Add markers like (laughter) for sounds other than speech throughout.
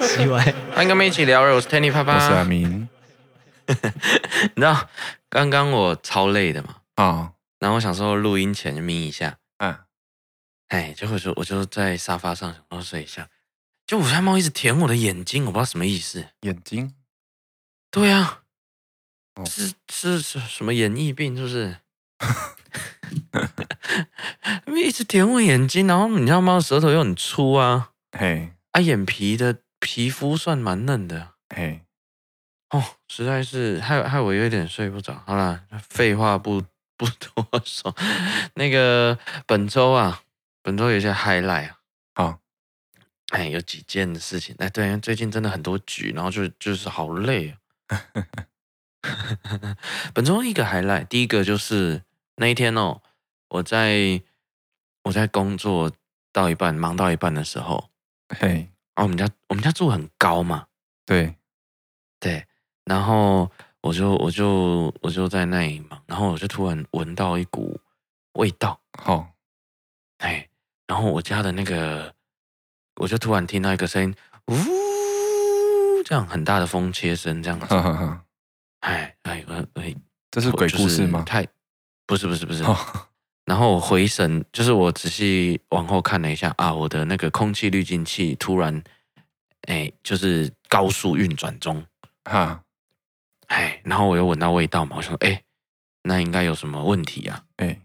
奇怪，欢迎跟我们一起聊。我是 Tanny 爸爸，我是阿明。(laughs) 你知道刚刚我超累的嘛？啊、哦，然后我想说录音前就眯一下。嗯，哎，结果就我就在沙发上想说睡一下，就我家猫一直舔我的眼睛，我不知道什么意思。眼睛？对啊，哦、是是是什么眼翳病？是不是？(laughs) (laughs) 一直舔我眼睛，然后你知道猫舌头又很粗啊，嘿，啊，眼皮的皮肤算蛮嫩的，嘿，哦，实在是害害我有点睡不着。好啦，废话不不多说，(laughs) 那个本周啊，本周有些 highlight 啊，好，哎，有几件事情，哎，对，最近真的很多局，然后就就是好累啊。(laughs) 本周一个 highlight，第一个就是那一天哦，我在我在工作到一半，忙到一半的时候，嘿，啊，我们家我们家住很高嘛，对对，然后我就我就我就在那里嘛，然后我就突然闻到一股味道，好，哎，然后我家的那个，我就突然听到一个声音，呜，这样很大的风切声，这样子。哈哈哈。哎哎哎，这是鬼故事吗？太不是不是不是。哦、然后我回神，就是我仔细往后看了一下啊，我的那个空气滤净器突然哎，就是高速运转中哈。哎，然后我又闻到味道嘛，我说哎，那应该有什么问题啊？哎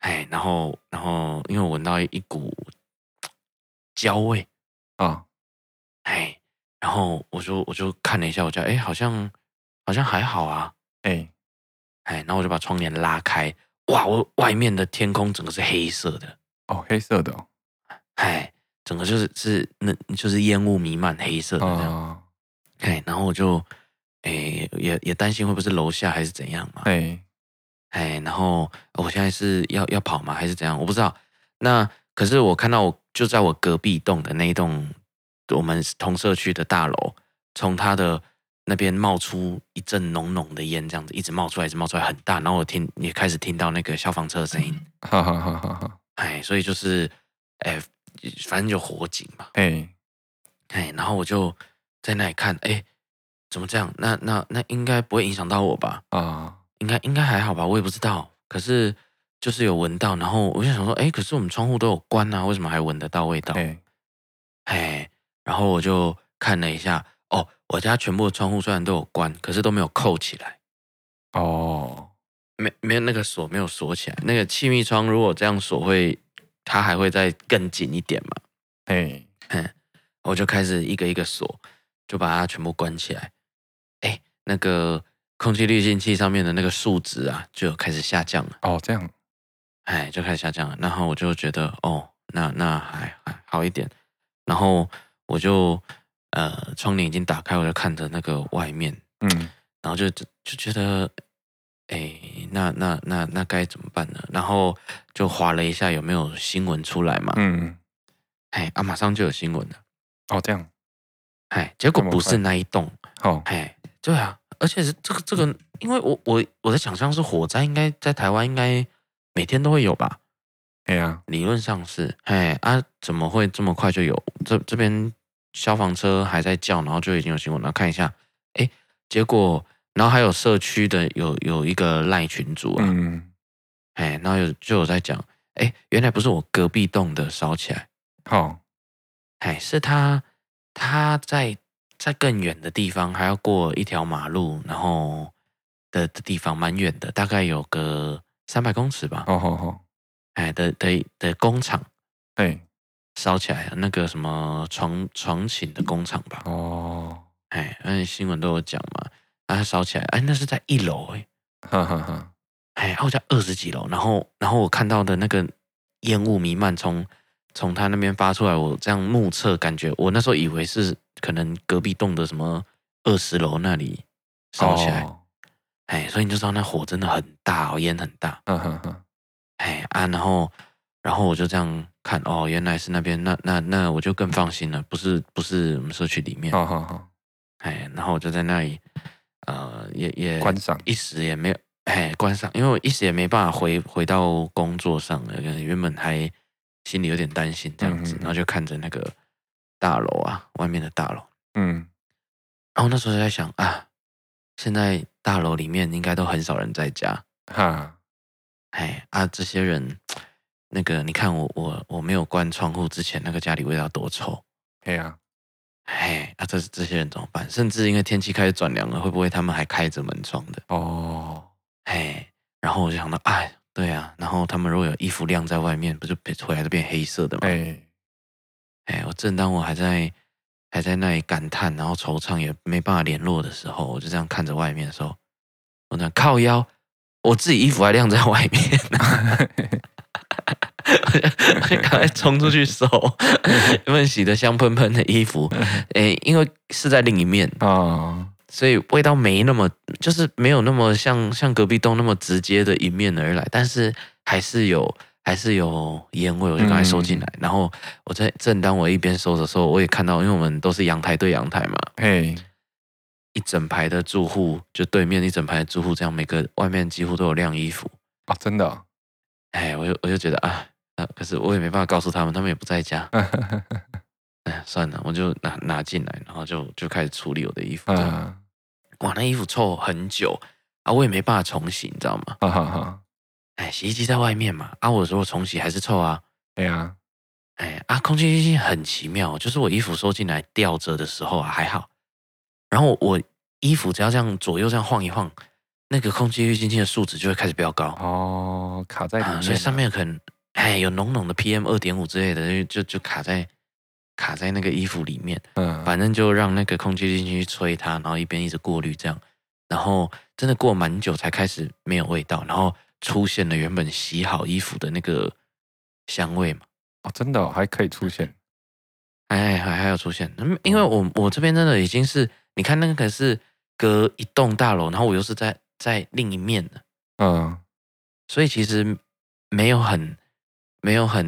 哎，然后然后因为我闻到一股焦味啊，哎，然后我就我就看了一下我家，哎，好像。好像还好啊，哎、欸，哎，然后我就把窗帘拉开，哇，我外面的天空整个是黑色的，哦，黑色的哦，哎，整个就是是那就是烟雾弥漫，黑色的这样，哦、哎，然后我就，哎，也也担心会不会是楼下还是怎样嘛，哎、欸，哎，然后我现在是要要跑吗还是怎样？我不知道。那可是我看到我就在我隔壁栋的那一栋我们同社区的大楼，从它的。那边冒出一阵浓浓的烟，这样子一直冒出来，一直冒出来，很大。然后我听也开始听到那个消防车的声音，(laughs) 哈哈哈哈哈。哎，所以就是，哎，反正就火警嘛。哎，哎，然后我就在那里看，哎，怎么这样？那那那应该不会影响到我吧？啊，应该应该还好吧？我也不知道。可是就是有闻到，然后我就想说，哎，可是我们窗户都有关啊，为什么还闻得到味道？哎，哎，然后我就看了一下。哦，我家全部的窗户虽然都有关，可是都没有扣起来。哦，没没有那个锁没有锁起来。那个气密窗如果这样锁会，它还会再更紧一点嘛？哎，嗯，我就开始一个一个锁，就把它全部关起来。哎，那个空气滤净器上面的那个数值啊，就有开始下降了。哦，这样，哎，就开始下降了。然后我就觉得，哦，那那还还好一点。然后我就。呃，窗帘已经打开，我就看着那个外面，嗯，然后就就觉得，哎，那那那那该怎么办呢？然后就划了一下，有没有新闻出来嘛？嗯，哎，啊，马上就有新闻了。哦，这样，哎，结果不是那一栋，哦，哎，对啊，而且是这个这个，因为我我我的想象是火灾应该在台湾应该每天都会有吧？哎呀，理论上是，哎啊，怎么会这么快就有？这这边。消防车还在叫，然后就已经有新闻了。看一下，哎，结果，然后还有社区的有有一个赖群组啊，嗯，哎，然后有就有在讲，哎，原来不是我隔壁栋的烧起来，好，哎，是他他在在更远的地方，还要过一条马路，然后的的地方蛮远的，大概有个三百公尺吧。好好好，哎的的的工厂，哎。烧起来了，那个什么床床寝的工厂吧？哦，哎，那新闻都有讲嘛，啊，烧起来，哎，那是在一楼，哎，哈哈哈，哎，我家二十几楼，然后，然后我看到的那个烟雾弥漫，从从他那边发出来，我这样目测，感觉我那时候以为是可能隔壁栋的什么二十楼那里烧起来，哦、哎，所以你就知道那火真的很大哦，烟很大，嗯哼哼，哎啊，然后，然后我就这样。看哦，原来是那边，那那那我就更放心了，不是不是我们社区里面，好好好，哎，然后我就在那里，呃，也也观赏，一时也没有，哎，观赏，因为我一时也没办法回回到工作上了，原本还心里有点担心这样子，然后就看着那个大楼啊，外面的大楼。嗯，然后那时候就在想啊，现在大楼里面应该都很少人在家。哈，哎啊，这些人，那个你看我我我没有关窗户之前，那个家里味道多臭。对呀，哎啊，这这些人怎么办？甚至因为天气开始转凉了，会不会他们还开着门窗的？哦，哎，然后我就想到，哎，对啊，然后他们如果有衣服晾在外面，不就变回来都变黑色的吗？哎，哎，我正当我还在还在那里感叹，然后惆怅，也没办法联络的时候，我就这样看着外面的时候，我那靠腰。我自己衣服还晾在外面，(laughs) (laughs) 赶快冲出去收，(laughs) 原本洗的香喷喷的衣服，(laughs) 诶，因为是在另一面啊，所以味道没那么，就是没有那么像像隔壁栋那么直接的迎面而来，但是还是有还是有烟味，我就赶快收进来。然后我在正当我一边收的时候，我也看到，因为我们都是阳台对阳台嘛，嘿。一整排的住户，就对面一整排的住户，这样每个外面几乎都有晾衣服啊！真的、哦，哎，我就我就觉得啊，啊，可是我也没办法告诉他们，他们也不在家。(laughs) 哎，算了，我就拿拿进来，然后就就开始处理我的衣服。啊、哇，那衣服臭很久啊，我也没办法重洗，你知道吗？哈哈哈。哎，洗衣机在外面嘛，啊，我说重洗还是臭啊。对啊，哎啊，空气清新很奇妙，就是我衣服收进来吊着的时候啊，还好。然后我衣服只要这样左右这样晃一晃，那个空气滤清器的数值就会开始飙高哦，卡在里面、啊，所以上面可能哎有浓浓的 PM 二点五之类的，就就卡在卡在那个衣服里面。嗯，反正就让那个空气清新去吹它，然后一边一直过滤这样，然后真的过蛮久才开始没有味道，然后出现了原本洗好衣服的那个香味嘛。哦，真的、哦、还可以出现，(laughs) 哎还还要出现，因为我我这边真的已经是。你看那个可是隔一栋大楼，然后我又是在在另一面呢，嗯，所以其实没有很没有很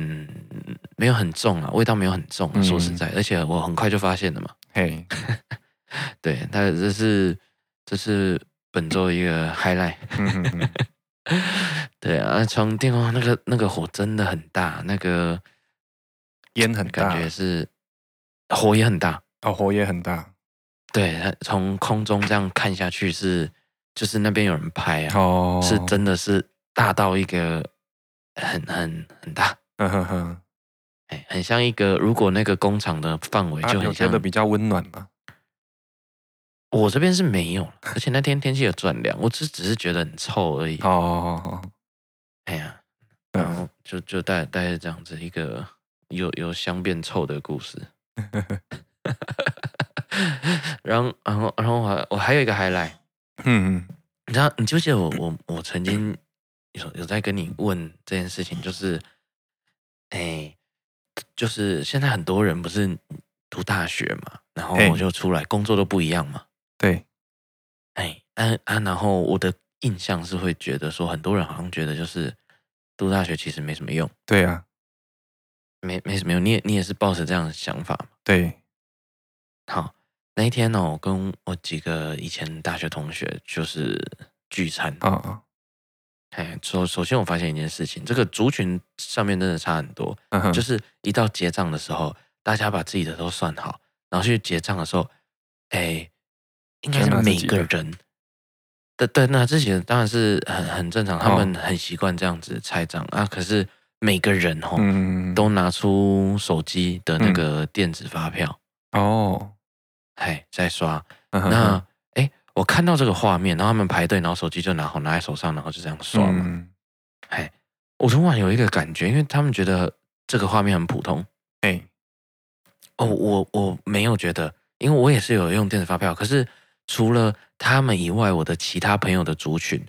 没有很重啊，味道没有很重，说实在，嗯、而且我很快就发现了嘛，嘿，(laughs) 对，它这是这是本周一个 highlight，(laughs) 对啊，床垫哦，那个那个火真的很大，那个烟很大，感觉是火也很大，哦，火也很大。对，从空中这样看下去是，就是那边有人拍啊，哦，是真的是大到一个很很很大，嗯哼哼，哎，很像一个，如果那个工厂的范围就很像，觉得比较温暖嘛。我这边是没有，而且那天天气有转凉，我只只是觉得很臭而已。哦，哎呀，然后就就带带着这样子一个有有香变臭的故事。(laughs) 然后，然后，然后我还我还有一个 highlight，嗯嗯，你知道，你记不记得我我我曾经有有在跟你问这件事情，就是，哎，就是现在很多人不是读大学嘛，然后我就出来工作都不一样嘛，对，哎，啊啊，然后我的印象是会觉得说，很多人好像觉得就是读大学其实没什么用，对啊，没没什么用，你也你也是抱着这样的想法嘛，对，好。那一天呢，我跟我几个以前大学同学就是聚餐。啊啊，哎，首首先我发现一件事情，这个族群上面真的差很多，就是一到结账的时候，大家把自己的都算好，然后去结账的时候，哎，应该是每个人。的对，那这些当然是很很正常，他们很习惯这样子拆账。啊，可是每个人哦，都拿出手机的那个电子发票。哦。哎，在刷，那哎，我看到这个画面，然后他们排队，然后手机就拿好拿在手上，然后就这样刷嘛。哎，我突然有一个感觉，因为他们觉得这个画面很普通。哎，哦，我我没有觉得，因为我也是有用电子发票，可是除了他们以外，我的其他朋友的族群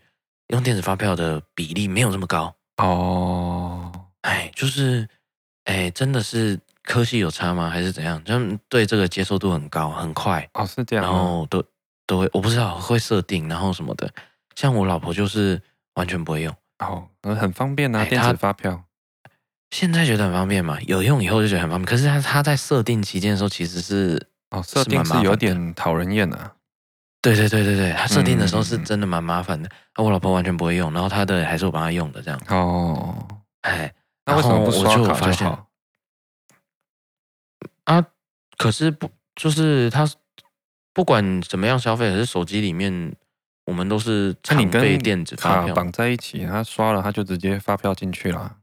用电子发票的比例没有这么高。哦，哎，就是，哎，真的是。科系有差吗？还是怎样？他们对这个接受度很高，很快哦，是这样。然后都都会，我不知道会设定，然后什么的。像我老婆就是完全不会用哦，很方便啊，电子发票。现在觉得很方便嘛，有用以后就觉得很方便。可是他他在设定期间的时候，其实是哦，设定是有点讨人厌啊。对对对对对，他设定的时候是真的蛮麻烦的。嗯、我老婆完全不会用，然后他的还是我帮他用的这样。哦，哎，那为什么不刷卡就好？啊，可是不就是他不管怎么样消费，还是手机里面我们都是常备电子发票绑在一起，他刷了他就直接发票进去了。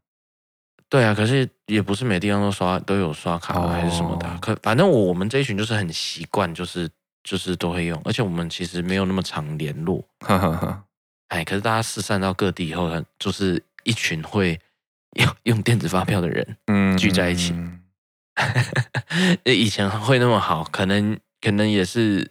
对啊，可是也不是每地方都刷都有刷卡还是什么的。哦、可反正我我们这一群就是很习惯，就是就是都会用，而且我们其实没有那么常联络。哈哈哈。哎，可是大家四散到各地以后，就是一群会 (laughs) 用用电子发票的人，嗯，聚在一起。嗯 (laughs) 以前会那么好，可能可能也是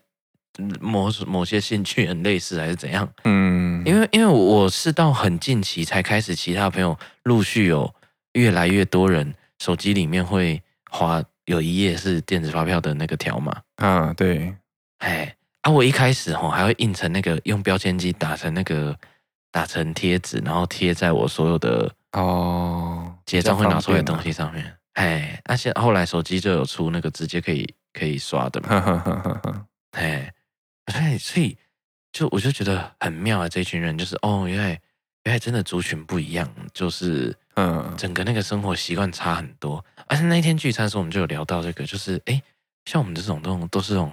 某某些兴趣很类似，还是怎样？嗯，因为因为我是到很近期才开始，其他朋友陆续有越来越多人手机里面会划有一页是电子发票的那个条码啊，对，哎，啊，我一开始吼还会印成那个用标签机打成那个打成贴纸，然后贴在我所有的哦结账会拿出来的东西上面。哎，那现后来手机就有出那个直接可以可以刷的嘛，哎，所以所以就我就觉得很妙啊，这一群人就是哦，原来原来真的族群不一样，就是嗯，整个那个生活习惯差很多。而且那一天聚餐的时候，我们就有聊到这个，就是哎，像我们这种都都是这种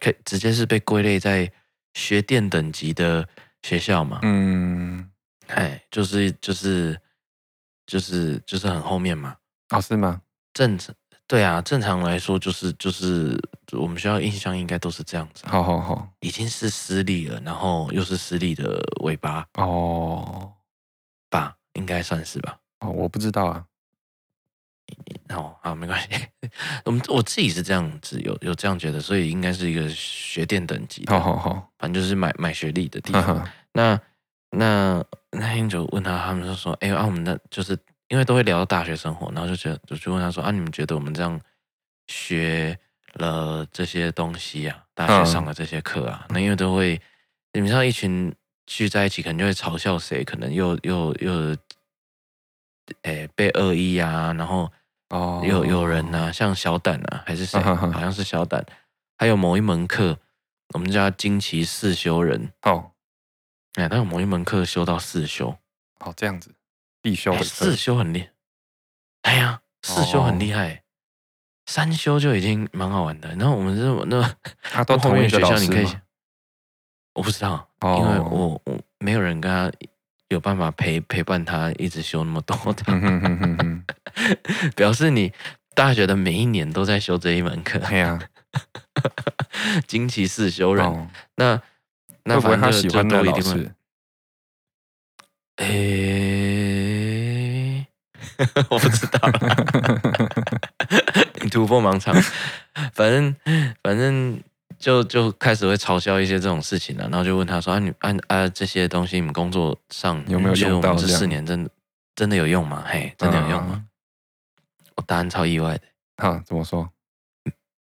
可以直接是被归类在学电等级的学校嘛，嗯，哎，就是就是就是就是很后面嘛。哦，是吗？正常，对啊，正常来说就是就是我们学校印象应该都是这样子。好好好，已经是私立了，然后又是私立的尾巴哦，吧，应该算是吧。哦，我不知道啊。哦，好，没关系。(laughs) 我们我自己是这样子，有有这样觉得，所以应该是一个学电等级。好好好，反正就是买买学历的地方。呵呵那那那天就问他，他们就说：“哎，啊，我们的就是。”因为都会聊到大学生活，然后就觉得就去问他说啊，你们觉得我们这样学了这些东西啊，大学上的这些课啊，嗯、那因为都会，你们像一群聚在一起，可能就会嘲笑谁，可能又又又，诶被恶意啊，然后哦，有有人呐、啊，像小胆啊，还是谁，好像是小胆，还有某一门课，我们叫惊奇四修人。哦，哎，他有某一门课修到四修，哦，这样子。必修的四修很厉害，哎呀，四修很厉害，三修就已经蛮好玩的。然后我们这那他 (laughs) 都同一个学校，你可以，我不知道，因为我我没有人跟他有办法陪陪伴他一直修那么多的，(laughs) 表示你大学的每一年都在修这一门课。对呀，(laughs) 惊奇四修人，那那反正他喜欢的老师，诶。(laughs) 我不知道，(laughs) 你突破盲肠，反正反正就就开始会嘲笑一些这种事情了，然后就问他说：“啊，你按啊这些东西，你们工作上有没有用到？这四年真的真的有用吗？嘿，真的有用吗？”嗯、我答案超意外的，哈，怎么说？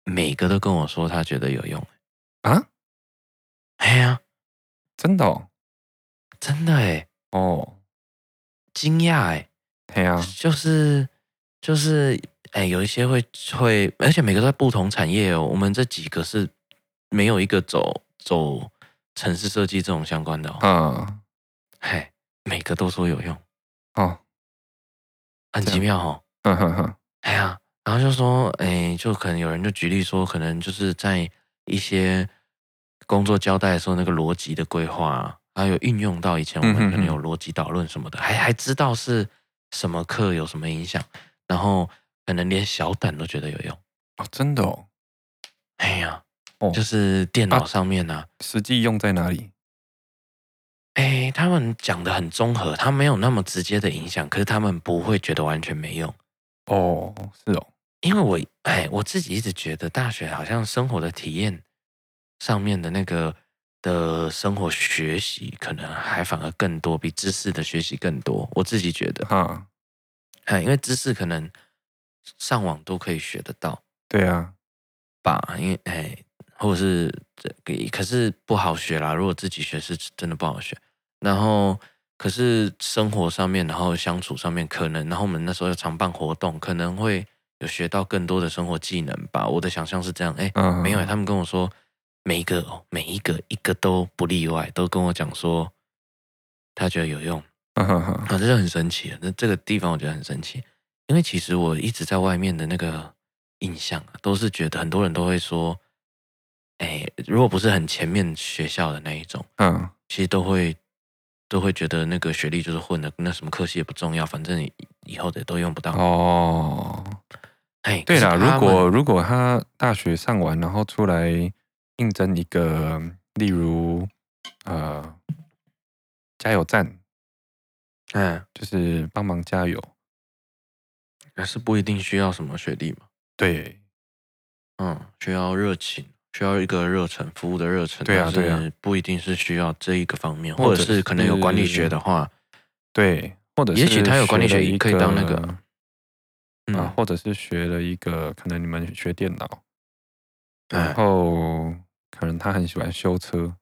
每个都跟我说他觉得有用啊？哎呀，真的、哦，真的哎，哦，惊讶哎。对啊，就是就是，哎，有一些会会，而且每个都在不同产业哦。我们这几个是没有一个走走城市设计这种相关的哦。嗯，嘿，每个都说有用哦，很奇妙哦。嗯哼哼，哎呀，然后就说，哎，就可能有人就举例说，可能就是在一些工作交代的时候，那个逻辑的规划，还有运用到以前我们可能有逻辑导论什么的，还还知道是。什么课有什么影响？然后可能连小胆都觉得有用哦，真的哦。哎呀，哦，就是电脑上面呢，啊，实际用在哪里？哎，他们讲的很综合，他没有那么直接的影响，可是他们不会觉得完全没用。哦，是哦，因为我哎，我自己一直觉得大学好像生活的体验上面的那个。的生活学习可能还反而更多，比知识的学习更多。我自己觉得，哈，哎，因为知识可能上网都可以学得到，对啊，吧？因为哎，或者是这个，可是不好学啦。如果自己学是真的不好学。然后，可是生活上面，然后相处上面，可能，然后我们那时候要常办活动，可能会有学到更多的生活技能吧。我的想象是这样，哎，嗯，没有，他们跟我说。每一个哦，每一个一个都不例外，都跟我讲说他觉得有用，啊，这就很神奇了。那这个地方我觉得很神奇，因为其实我一直在外面的那个印象啊，都是觉得很多人都会说，哎，如果不是很前面学校的那一种，嗯，其实都会都会觉得那个学历就是混的，那什么科系也不重要，反正你以后的都用不到。哦，哎，对啦，如果如果他大学上完，然后出来应征一个，例如呃，加油站，嗯，就是帮忙加油。还是不一定需要什么学历嘛？对，嗯，需要热情，需要一个热忱，服务的热忱。对啊，对啊，不一定是需要这一个方面，或者是可能有管理学的话，对，或者是也许他有管理学也可以当那个，嗯、啊，或者是学了一个，可能你们学电脑，然后可能他很喜欢修车，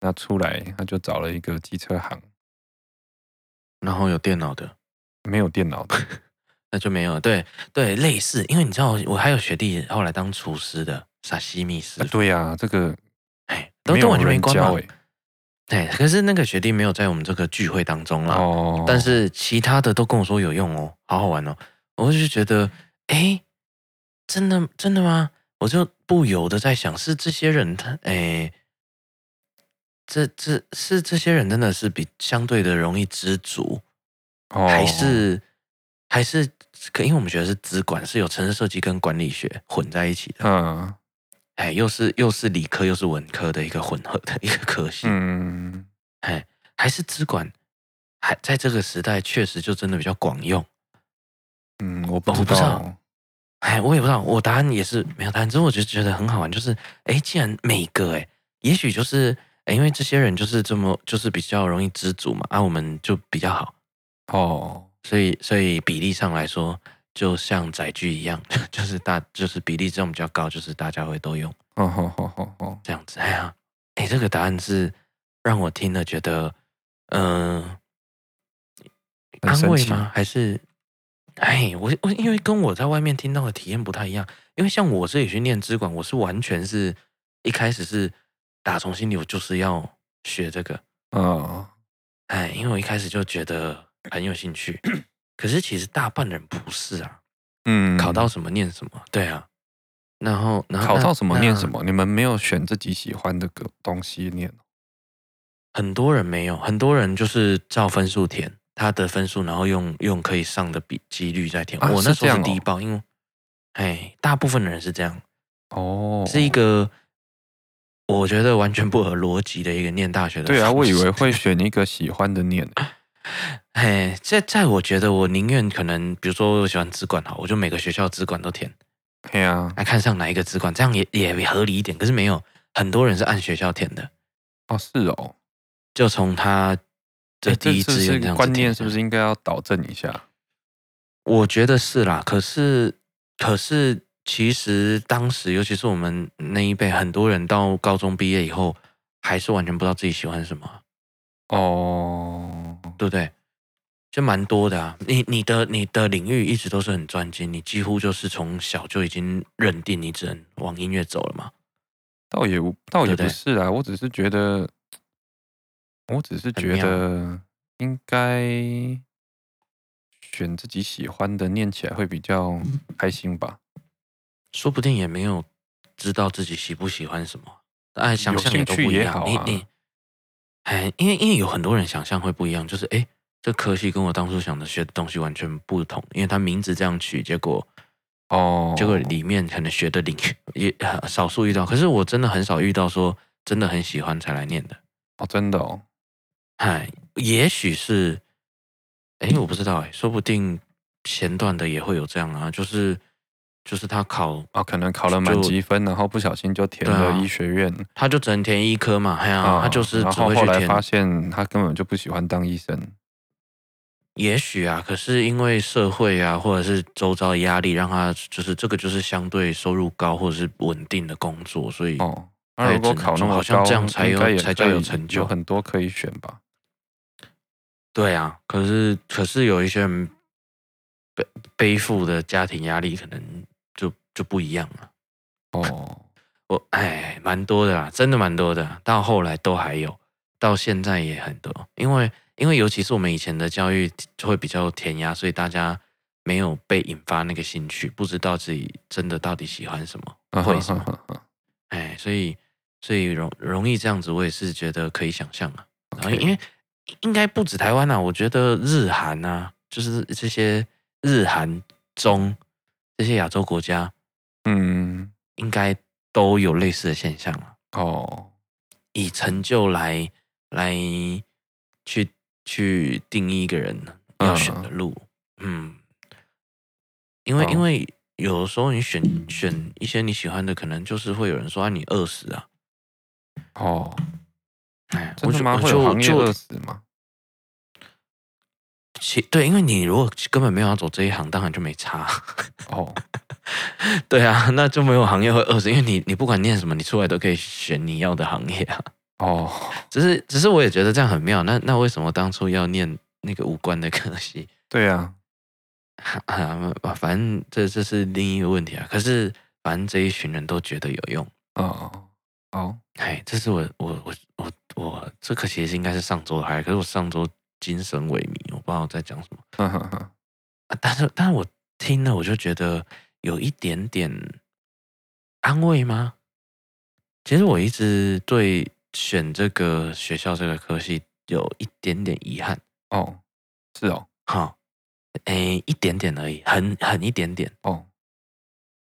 那出来他就找了一个机车行，然后有电脑的，没有电脑的。(laughs) 那就没有，对对，类似，因为你知道，我还有学弟后来当厨师的沙西米师、啊。对呀、啊，这个哎，都都完全没关系。哎，可是那个学弟没有在我们这个聚会当中啦。哦。但是其他的都跟我说有用哦，好好玩哦。我就觉得，哎，真的真的吗？我就不由得在想，是这些人他哎，这这是这些人真的是比相对的容易知足，哦、还是？还是可，因为我们学的是资管，是有城市设计跟管理学混在一起的。嗯，哎，又是又是理科又是文科的一个混合的一个科系。嗯，哎，还是资管，还在这个时代确实就真的比较广用。嗯，我不知道。哎，我也不知道。我答案也是没有答案，只是我就觉得很好玩，就是哎，既然每个哎，也许就是哎，因为这些人就是这么就是比较容易知足嘛，啊，我们就比较好。哦。所以，所以比例上来说，就像载具一样，(laughs) 就是大，就是比例这种比较高，就是大家会都用。哦哦哦哦哦，这样子。哎呀，哎，这个答案是让我听了觉得，嗯、呃，安慰吗？还是，哎，我我因为跟我在外面听到的体验不太一样，因为像我这里去念资管，我是完全是一开始是打从心里我就是要学这个。哦，哎，因为我一开始就觉得。很有兴趣，可是其实大半人不是啊。嗯，考到什么念什么，对啊。然后，然后考到什么念什么，你们没有选自己喜欢的个东西念。很多人没有，很多人就是照分数填他的分数，然后用用可以上的比几率在填。啊、我那时候是低报，因为哎，大部分的人是这样。哦，是一个我觉得完全不合逻辑的一个念大学的。对啊，我以为会选一个喜欢的念。(laughs) 哎，在在我觉得，我宁愿可能，比如说我喜欢资管好，我就每个学校资管都填。对啊，来看上哪一个资管，这样也也合理一点。可是没有，很多人是按学校填的。哦，是哦，就从他的第一志愿这。观念是不是应该要导正一下？我觉得是啦。可是，可是，其实当时，尤其是我们那一辈，很多人到高中毕业以后，还是完全不知道自己喜欢什么。哦，对不对？就蛮多的啊。你你的你的领域一直都是很专精，你几乎就是从小就已经认定你只能往音乐走了嘛。倒也倒也不是啊，我只是觉得，我只是觉得应该选自己喜欢的，念起来会比较开心吧。说不定也没有知道自己喜不喜欢什么，哎，想象也都不一样。好啊、你你。哎，因为因为有很多人想象会不一样，就是哎，这科系跟我当初想的学的东西完全不同，因为他名字这样取，结果哦，结果里面可能学的领域也少数遇到，可是我真的很少遇到说真的很喜欢才来念的哦，真的哦，哎，也许是，哎，我不知道哎，说不定前段的也会有这样啊，就是。就是他考啊，可能考了满级分，然后不小心就填了医学院，啊、他就只能填医科嘛，哎呀、啊，他就是只会去填。然后后来发现他根本就不喜欢当医生。也许啊，可是因为社会啊，或者是周遭的压力，让他就是这个就是相对收入高或者是稳定的工作，所以哦，那如果考那么高，好像这样才有才叫有成就，有很多可以选吧？对啊，可是可是有一些人背背负的家庭压力可能。就就不一样了哦，(laughs) 我哎，蛮多的啦，真的蛮多的。到后来都还有，到现在也很多。因为因为尤其是我们以前的教育就会比较填鸭，所以大家没有被引发那个兴趣，不知道自己真的到底喜欢什么，会什么？(laughs) 哎，所以所以容容易这样子，我也是觉得可以想象啊。然后因为应该不止台湾啊，我觉得日韩啊，就是这些日韩中这些亚洲国家，嗯，应该都有类似的现象啊。哦，以成就来来去去定义一个人要选的路，嗯，因为因为有的时候你选选一些你喜欢的，可能就是会有人说啊，你饿死啊。哦。哎，(laughs) 真的吗？会有行业饿死吗？其对，因为你如果根本没有要走这一行，当然就没差。哦，(laughs) 对啊，那就没有行业会饿死，因为你你不管念什么，你出来都可以选你要的行业啊。哦，(laughs) 只是只是我也觉得这样很妙。那那为什么当初要念那个无关的科系？对啊，啊，反正这这是另一个问题啊。可是反正这一群人都觉得有用。哦哦，哎，这是我我我我。这个其实应该是上周还，可是我上周精神萎靡，我不知道在讲什么。嗯哼哼，但是但是我听了，我就觉得有一点点安慰吗？其实我一直对选这个学校这个科系有一点点遗憾。哦，是哦，好，诶，一点点而已，很很一点点。哦，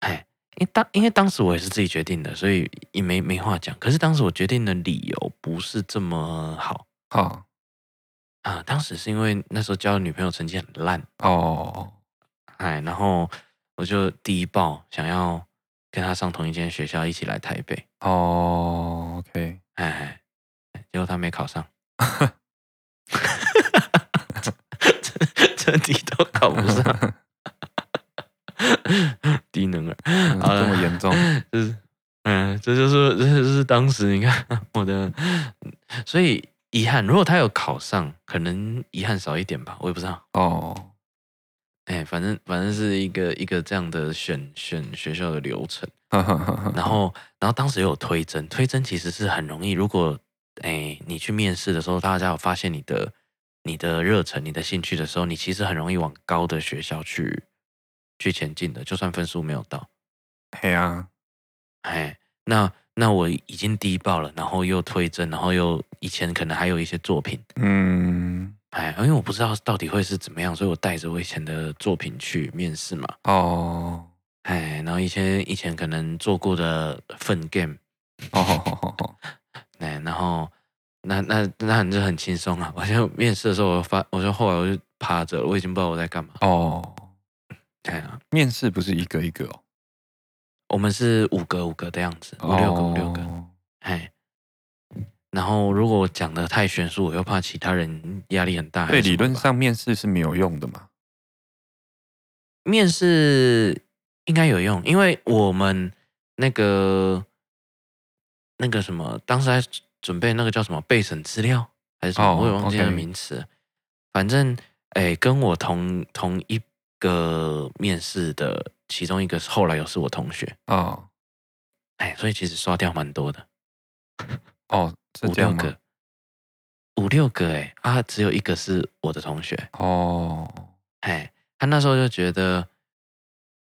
哎。因当因为当时我也是自己决定的，所以也没没话讲。可是当时我决定的理由不是这么好啊啊！当时是因为那时候交的女朋友成绩很烂哦，哎，然后我就第一报想要跟她上同一间学校，一起来台北哦。OK，哎，结果她没考上，(laughs) (laughs) 这题都考不上。低能儿，啊，这么严重，(laughs) 就是，嗯，这就是，这就是当时你看 (laughs) 我的，所以遗憾，如果他有考上，可能遗憾少一点吧，我也不知道。哦，哎，反正反正是一个一个这样的选选学校的流程，然后 (laughs) 然后当时有推甄，推甄其实是很容易，如果哎你去面试的时候，大家有发现你的你的热忱、你的兴趣的时候，你其实很容易往高的学校去。去前进的，就算分数没有到，嘿啊，哎，那那我已经低报了，然后又推甄，然后又以前可能还有一些作品，嗯，哎，因为我不知道到底会是怎么样，所以我带着我以前的作品去面试嘛，哦，哎，然后以前以前可能做过的份 game，(laughs) 哦，(laughs) 哎，然后那那那你就很轻松啊，我就面试的时候，我发，我就后来我就趴着，我已经不知道我在干嘛，哦。对啊，面试不是一个一个哦，我们是五个五个的样子，五六个五六个，哎，然后如果讲的太悬殊，我又怕其他人压力很大。对，理论上面试是没有用的嘛？面试应该有用，因为我们那个那个什么，当时还准备那个叫什么备审资料还是什么，我也忘记了名词。反正哎，跟我同同一。个面试的其中一个后来又是我同学。哦，哎，所以其实刷掉蛮多的。(laughs) 哦，五六个，五六个哎啊，只有一个是我的同学。哦，哎，他那时候就觉得，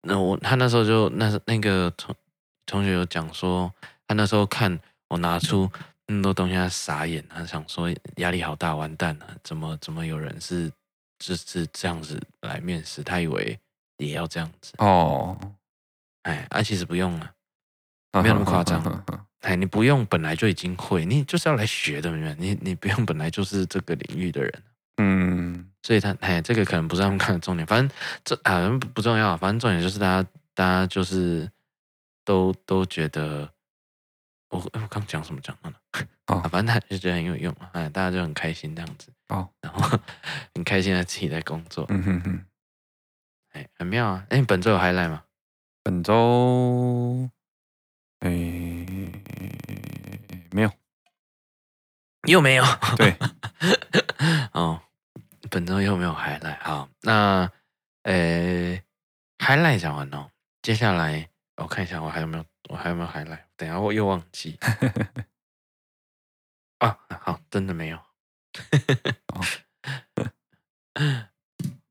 那我他那时候就那那个同同学有讲说，他那时候看我拿出 (laughs) 那么多东西，他傻眼，他想说压力好大，完蛋了，怎么怎么有人是。就是这样子来面试，他以为也要这样子。哦，哎，啊，其实不用了，(laughs) 没有那么夸张，(laughs) 哎，你不用本来就已经会，你就是要来学的人，你你不用本来就是这个领域的人，嗯，所以他哎，这个可能不是他们看的重点，反正这啊不不重要，反正重点就是大家大家就是都都觉得。我我刚讲什么讲的呢？(laughs) 哦，反正他就觉得很有用，哎，大家就很开心这样子哦，(laughs) 然后很开心的自己在工作，嗯哼哼，哎，很妙啊！哎，本周有 highlight 吗？本周，哎，没有，又没有，对，(laughs) 哦，本周又没有 highlight，好，那，呃，highlight 讲完了，接下来我看一下我还有没有。我还有没有 highlight？等下我又忘记 (laughs) 啊！好，真的没有。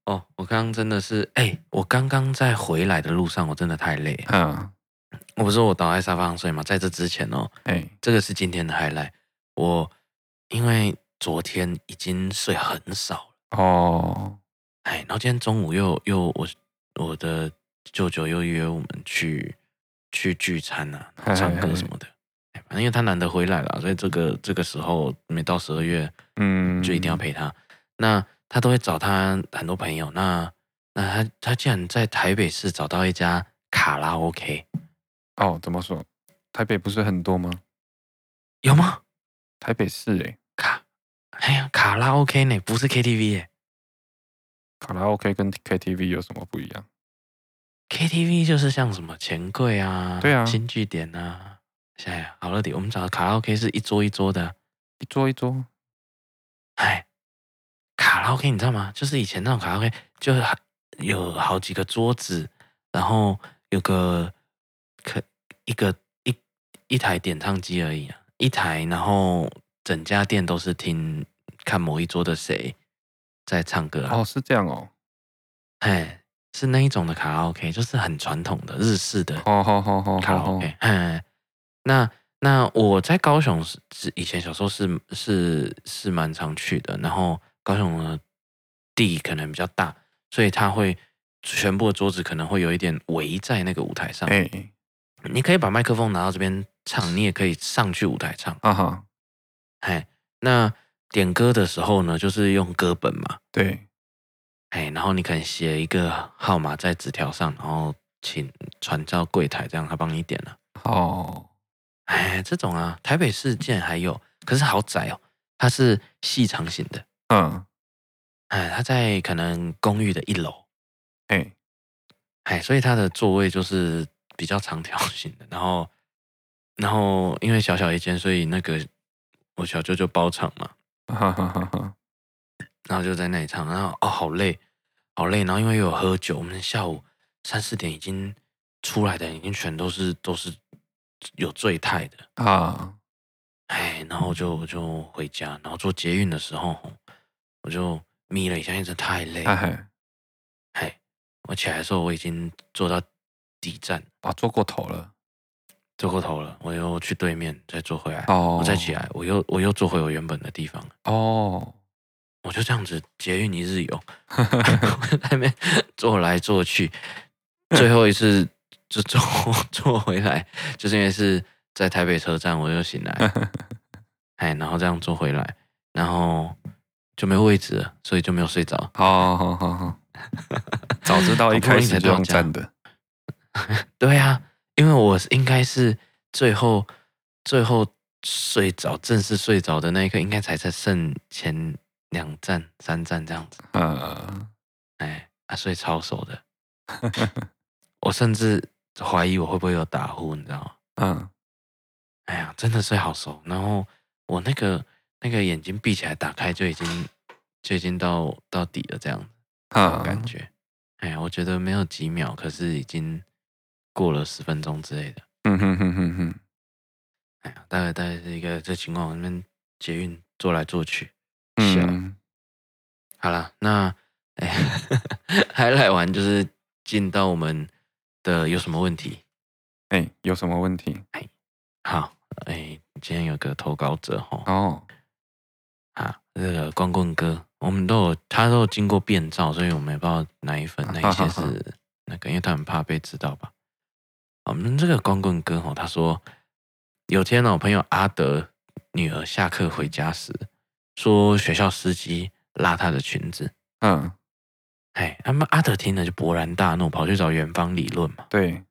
哦，(laughs) 我刚刚真的是，哎、欸，我刚刚在回来的路上，我真的太累。嗯，我不是说我倒在沙发上睡吗？在这之前哦，哎、欸，这个是今天的 highlight。我因为昨天已经睡很少了哦，哎，然后今天中午又又我我的舅舅又约我们去去聚餐啊，唱歌什么的。反正因为他难得回来了，所以这个这个时候每到十二月，嗯，就一定要陪他。那他都会找他很多朋友，那那他他竟然在台北市找到一家卡拉 OK 哦？怎么说？台北不是很多吗？有吗？台北市哎，卡哎呀，卡拉 OK 呢？不是 KTV 哎，卡拉 OK 跟 KTV 有什么不一样？KTV 就是像什么钱柜啊，对啊，新据点啊，现在好乐迪，我们找的卡拉 OK 是一桌一桌的，一桌一桌，哎。卡拉 OK 你知道吗？就是以前那种卡拉 OK，就是有好几个桌子，然后有个可一个一一台点唱机而已啊，一台，然后整家店都是听看某一桌的谁在唱歌啊。哦，是这样哦，哎，是那一种的卡拉 OK，就是很传统的日式的。哦哦哦哦，卡拉 OK，嗯，那那我在高雄是是以前小时候是是是蛮常去的，然后。高雄的地可能比较大，所以他会全部的桌子可能会有一点围在那个舞台上。哎，你可以把麦克风拿到这边唱，你也可以上去舞台唱。啊哈，哎，那点歌的时候呢，就是用歌本嘛。对，哎，然后你可能写一个号码在纸条上，然后请传到柜台，这样他帮你点了。哦，哎，这种啊，台北市竟然还有，可是好窄哦，它是细长型的。嗯，哎，它在可能公寓的一楼，哎，哎，所以它的座位就是比较长条 (laughs) 形的，然后，然后因为小小一间，所以那个我小舅舅包场嘛，哈哈哈哈，然后就在那里唱，然后哦，好累，好累，然后因为又有喝酒，我们下午三四点已经出来的，已经全都是都是有醉态的啊，哎，然后就就回家，然后坐捷运的时候。我就眯了一下，因为太累。哎，哎，我起来的时候我已经坐到底站，啊，坐过头了，坐过头了。我又去对面再坐回来，哦，我再起来，我又我又坐回我原本的地方。哦，我就这样子捷运一日游，在那边坐来坐去，(laughs) 最后一次就坐 (laughs) 坐回来，就是因为是在台北车站，我又醒来，(laughs) 哎，然后这样坐回来，然后。就没有位置了，所以就没有睡着。好好好好，早知道一开始就用站的。对呀，因为我应该是最后最后睡着，正式睡着的那一刻，应该才在剩前两站、三站这样子。嗯，哎，啊，睡超熟的。(laughs) 我甚至怀疑我会不会有打呼，你知道吗？嗯。哎呀，真的睡好熟。然后我那个。那个眼睛闭起来，打开就已经就已经到到底了，这样子，(laughs) 感觉，哎呀，我觉得没有几秒，可是已经过了十分钟之类的。嗯哼哼哼哼，哎呀，大概大概是一个这情况，那边捷运坐来坐去，嗯，好了，那哎，(laughs) 还来玩就是进到我们的有什么问题？哎，有什么问题？哎，好，哎，今天有个投稿者哈，哦。啊，这个光棍哥，我们都有，他都有经过变造，所以我们也不知道哪一份，(laughs) 哪一些是那个，因为他很怕被知道吧。我们这个光棍哥哦，他说有天呢，我朋友阿德女儿下课回家时，说学校司机拉她的裙子，嗯，哎，那么阿德听了就勃然大怒，跑去找园方理论嘛，对，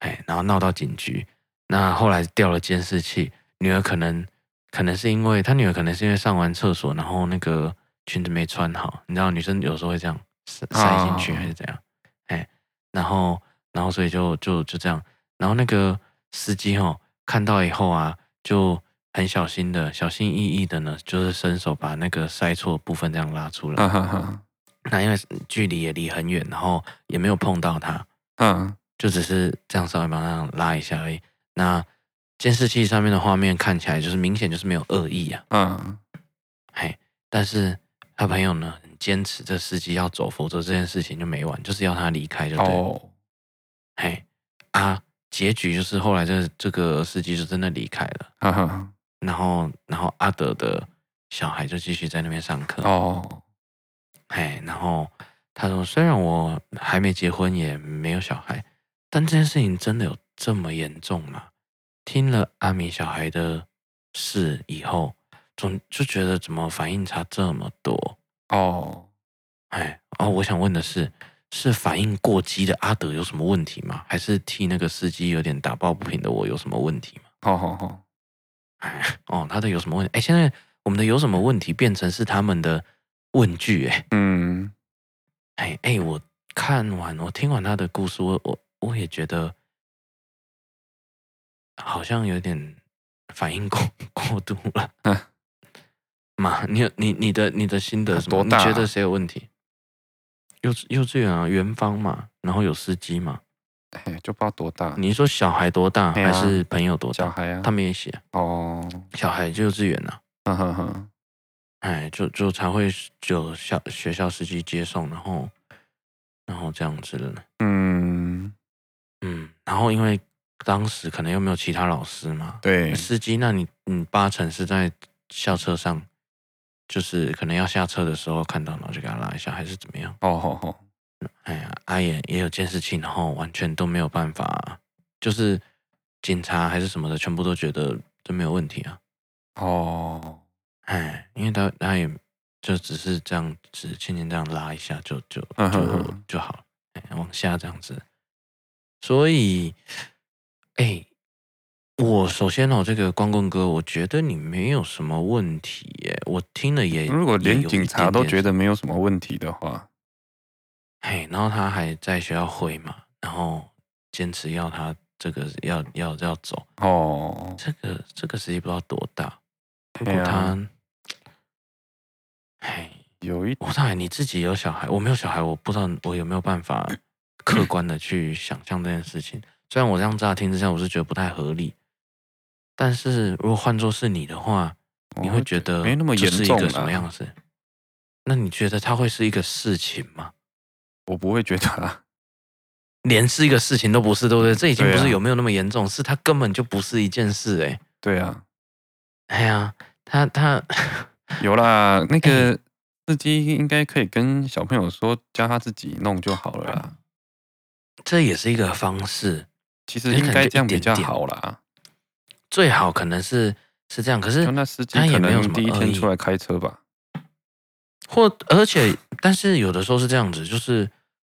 哎，然后闹到警局，那后来调了监视器，女儿可能。可能是因为她女儿，可能是因为上完厕所，然后那个裙子没穿好，你知道女生有时候会这样塞塞进去还是怎样？哎，然后然后所以就就就这样，然后那个司机哦看到以后啊，就很小心的、小心翼翼的呢，就是伸手把那个塞错部分这样拉出来。那因为距离也离很远，然后也没有碰到他，嗯，就只是这样稍微帮他拉一下而已。那。监视器上面的画面看起来就是明显就是没有恶意啊，嗯，嘿，但是他朋友呢很坚持这司机要走，否则这件事情就没完，就是要他离开就对。哦，嘿啊，结局就是后来这这个司机就真的离开了。哈哈，然后然后阿德的小孩就继续在那边上课。哦，哎，然后他说，虽然我还没结婚，也没有小孩，但这件事情真的有这么严重吗？听了阿米小孩的事以后。总就觉得怎么反应差这么多哦？哎哦，我想问的是，是反应过激的阿德有什么问题吗？还是替那个司机有点打抱不平的我有什么问题吗？好好好，哎哦，他的有什么问题？哎，现在我们的有什么问题变成是他们的问句？哎，嗯，哎哎，我看完我听完他的故事，我我我也觉得好像有点反应过过度了。啊 (laughs) 妈，你你你的你的心得什么？你觉得谁有问题？幼稚幼稚园啊，园方嘛，然后有司机嘛，哎，就不知道多大。你说小孩多大，还是朋友多大？小孩啊，他们也写哦，小孩就幼稚园呐，嗯哼哼，哎，就就才会就校学校司机接送，然后然后这样子的，嗯嗯，然后因为当时可能又没有其他老师嘛，对，司机，那你你八成是在校车上。就是可能要下车的时候看到，然后就给他拉一下，还是怎么样？哦哦哦，哎呀，阿也也有监视器，然后完全都没有办法，就是警察还是什么的，全部都觉得都没有问题啊。哦，哎，因为他他也就只是这样子轻轻这样拉一下就，就就就就好，哎，往下这样子。所以，哎。我首先哦，这个光棍哥，我觉得你没有什么问题耶。我听了也，如果连警察都觉得没有什么问题的话，嘿，然后他还在学校会嘛，然后坚持要他这个要要要走哦，这个这个实际不知道多大。不过他，嘿，有一，我上你自己有小孩，我没有小孩，我不知道我有没有办法 (clears throat) 客观的去想象这件事情。虽然我这样乍听之下，我是觉得不太合理。但是如果换作是你的话，你会觉得没那么严重，什么样子？那你觉得它会是一个事情吗？我不会觉得啊，(laughs) 连是一个事情都不是，对不对？这已经不是有没有那么严重，是它根本就不是一件事，哎。对啊，哎呀，他他 (laughs) 有啦，那个司机应该可以跟小朋友说，教他自己弄就好了啦。这也是一个方式，其实应该这样比较好啦。最好可能是是这样，可是那司机可能第一天出来开车吧，或而且，但是有的时候是这样子，就是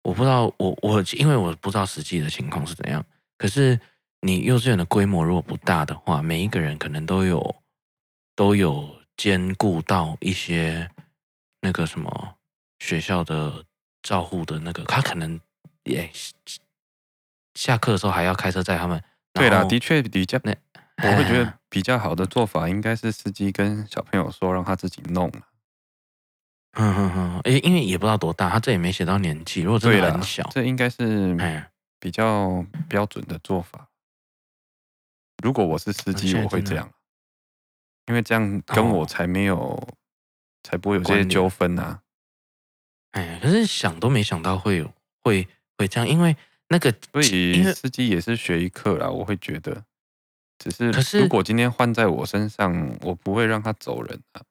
我不知道我我因为我不知道实际的情况是怎样，可是你幼稚园的规模如果不大的话，每一个人可能都有都有兼顾到一些那个什么学校的照护的那个，他可能也下课的时候还要开车载他们。对啦，的确比较那。我会觉得比较好的做法应该是司机跟小朋友说，让他自己弄。嗯嗯嗯，诶，因为也不知道多大，他这也没写到年纪。如果真的很小，这应该是比较标准的做法。如果我是司机，我会这样，因为这样跟我才没有，哦、才不会有这些纠纷啊。哎，可是想都没想到会有会会这样，因为那个，所以司机也是学一课啦，我会觉得。只是如果今天换在我身上，我不会让他走人啊，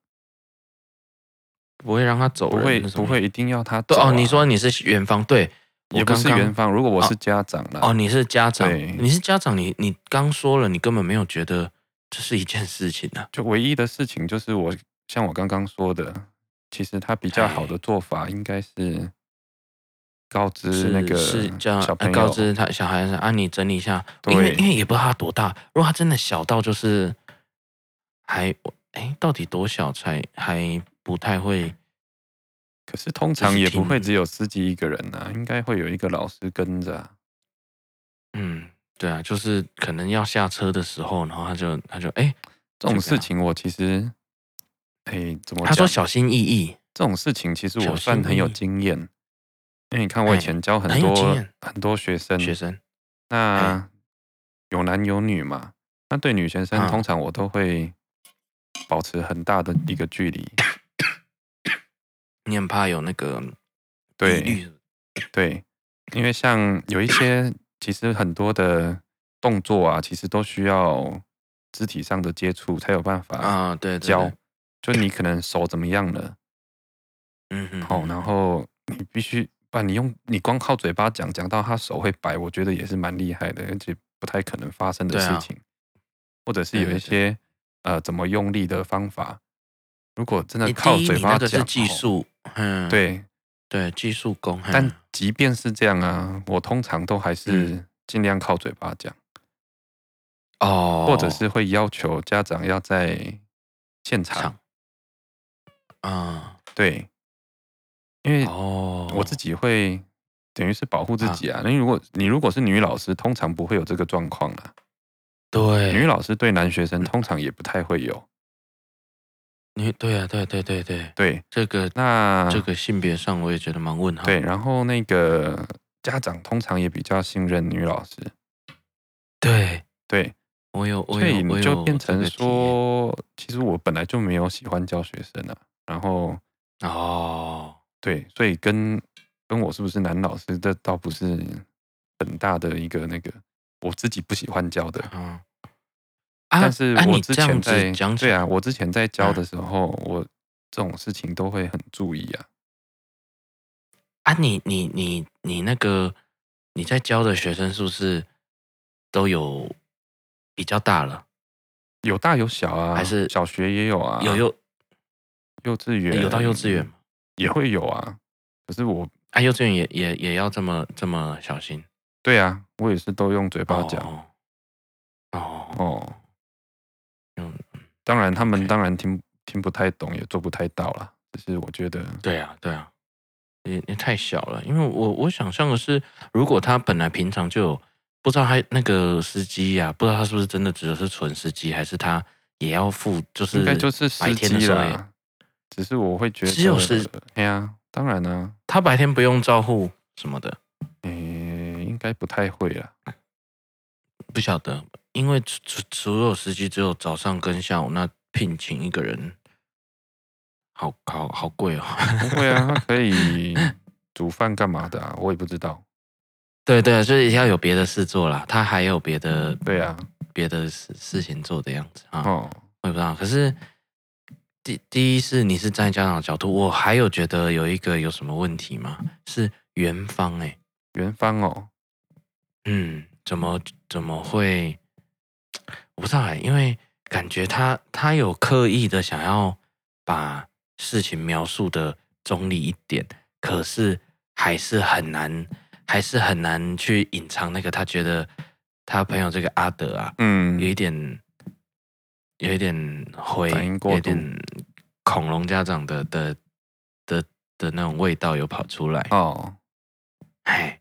不会让他走人，不会不会一定要他走、啊。哦，你说你是园方，对，也不是园方。如果我是家长哦，哦，你是家长，你是家长，你你刚说了，你根本没有觉得这是一件事情啊。就唯一的事情就是我像我刚刚说的，其实他比较好的做法应该是。告知那个是叫告知他小孩子啊，你整理一下，因为因为也不知道他多大。如果他真的小到就是还哎，到底多小才还不太会？可是通常也不会只有司机一个人啊，应该会有一个老师跟着。嗯，对啊，就是可能要下车的时候，然后他就他就哎，这种事情我其实哎怎么讲？他说小心翼翼，这种事情其实我算很有经验。因为你看，我以前教很多很，很多学生，学生，那有男有女嘛。那对女学生，通常我都会保持很大的一个距离。你很怕有那个对对，因为像有一些其实很多的动作啊，其实都需要肢体上的接触才有办法啊。对，教，就你可能手怎么样了，嗯哼，好，然后你必须把你用你光靠嘴巴讲讲到他手会摆，我觉得也是蛮厉害的，而且不太可能发生的事情，或者是有一些呃怎么用力的方法。如果真的靠嘴巴讲，技术，嗯，对对，技术工。但即便是这样啊，我通常都还是尽量靠嘴巴讲。哦，或者是会要求家长要在现场。啊，对，因为哦，我自己会等于是保护自己啊。因为如果你如果是女老师，通常不会有这个状况啦。对，女老师对男学生通常也不太会有。你对啊，对对对对对，这个那这个性别上我也觉得蛮问号。对，然后那个家长通常也比较信任女老师。对对，我有，所以你就变成说，其实我本来就没有喜欢教学生啊。然后哦，对，所以跟跟我是不是男老师，这倒不是很大的一个那个，我自己不喜欢教的。嗯。但是我之前在讲，对啊，我之前在教的时候，我这种事情都会很注意啊。啊，你你你你那个你在教的学生是不是都有比较大了？有大有小啊，还是小学也有啊？有幼幼稚园有到幼稚园也会有啊。可是我啊，幼稚园也也也要这么这么小心。对啊，我也是都用嘴巴讲。哦哦。哦当然，他们当然听听不太懂，也做不太到了。只是我觉得，对啊，对啊，也也太小了。因为我我想象的是，如果他本来平常就有不知道他那个司机呀、啊，不知道他是不是真的指的是纯司机，还是他也要付，就是应该就是司机了。只是我会觉得，只有是，哎呀，当然呢，他白天不用照护什么的，诶，应该不太会了，不晓得。因为所有司机只有早上跟下午，那聘请一个人，好好好贵哦。不会啊，他可以煮饭干嘛的啊？我也不知道。(laughs) 对对，就是要有别的事做啦。他还有别的，对啊，别的事事情做的样子啊。哦，我也不知道。可是第第一是你是站在家长的角度，我还有觉得有一个有什么问题吗？是元芳哎，元芳哦，嗯，怎么怎么会？我不知道哎，因为感觉他他有刻意的想要把事情描述的中立一点，可是还是很难，还是很难去隐藏那个他觉得他朋友这个阿德啊，嗯，有一点，有一点灰，有一点恐龙家长的的的的那种味道有跑出来哦，哎。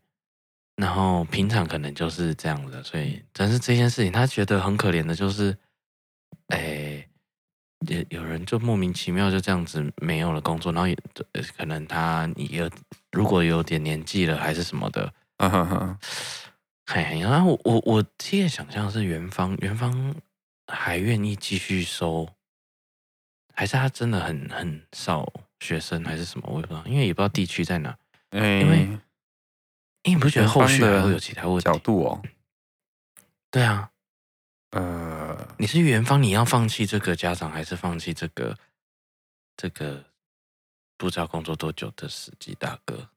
然后平常可能就是这样的，所以但是这件事情他觉得很可怜的，就是，哎，有有人就莫名其妙就这样子没有了工作，然后也可能他你有如果有点年纪了还是什么的，(laughs) 嗯哼哼，嘿，然后我我我其实想象是元芳，元芳还愿意继续收，还是他真的很很少学生还是什么，我也不知道，因为也不知道地区在哪，欸、因为。你不觉得后续还会有其他问题？角度哦，对啊，呃，你是元方，你要放弃这个家长，还是放弃这个这个不知道工作多久的司机大哥？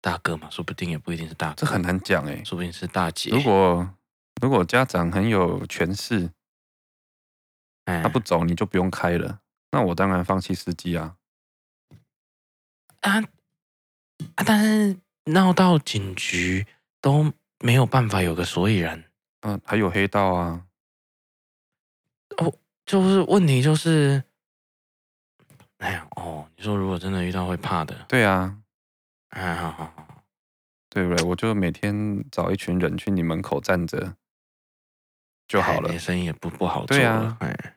大哥嘛，说不定也不一定是大哥，这很难讲哎，说不定是大姐。如果如果家长很有权势，他不走，你就不用开了。那我当然放弃司机啊。啊啊！但是。闹到警局都没有办法有个所以然，嗯、啊，还有黑道啊，哦，就是问题就是，哎呀，哦，你说如果真的遇到会怕的，对啊，哎，好好好，对不对？我就每天找一群人去你门口站着就好了，生意也不不好做，对啊，哎，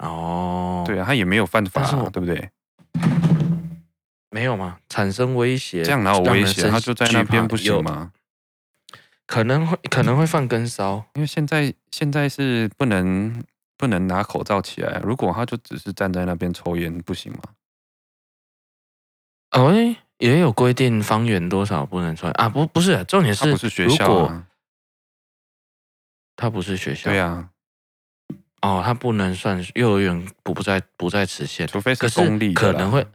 哦，对啊，他也没有犯法，对不对？没有吗？产生威胁，这样哪有威胁？他就在那边不行吗？可能会可能会放根骚，因为现在现在是不能不能拿口罩起来。如果他就只是站在那边抽烟，不行吗？哦，也有规定方圆多少不能穿啊？不，不是，重点是不是学校啊？他不是学校，对呀。哦，他不能算幼儿园，不不在不在此限，除非是公立可能会。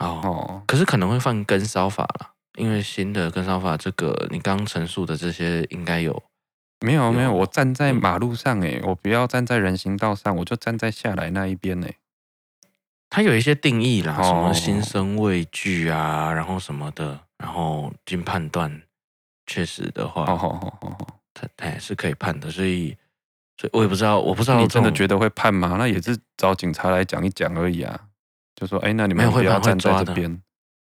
哦哦，可是可能会犯跟骚法了，因为新的跟骚法，这个你刚陈述的这些应该有。没有没有，我站在马路上诶，我不要站在人行道上，我就站在下来那一边诶。它有一些定义啦，什么心生畏惧啊，然后什么的，然后经判断，确实的话，他他也是可以判的，所以。所以我也不知道，我不知道你真的觉得会判吗？那也是找警察来讲一讲而已啊。就说，哎，那你们不要站在这边，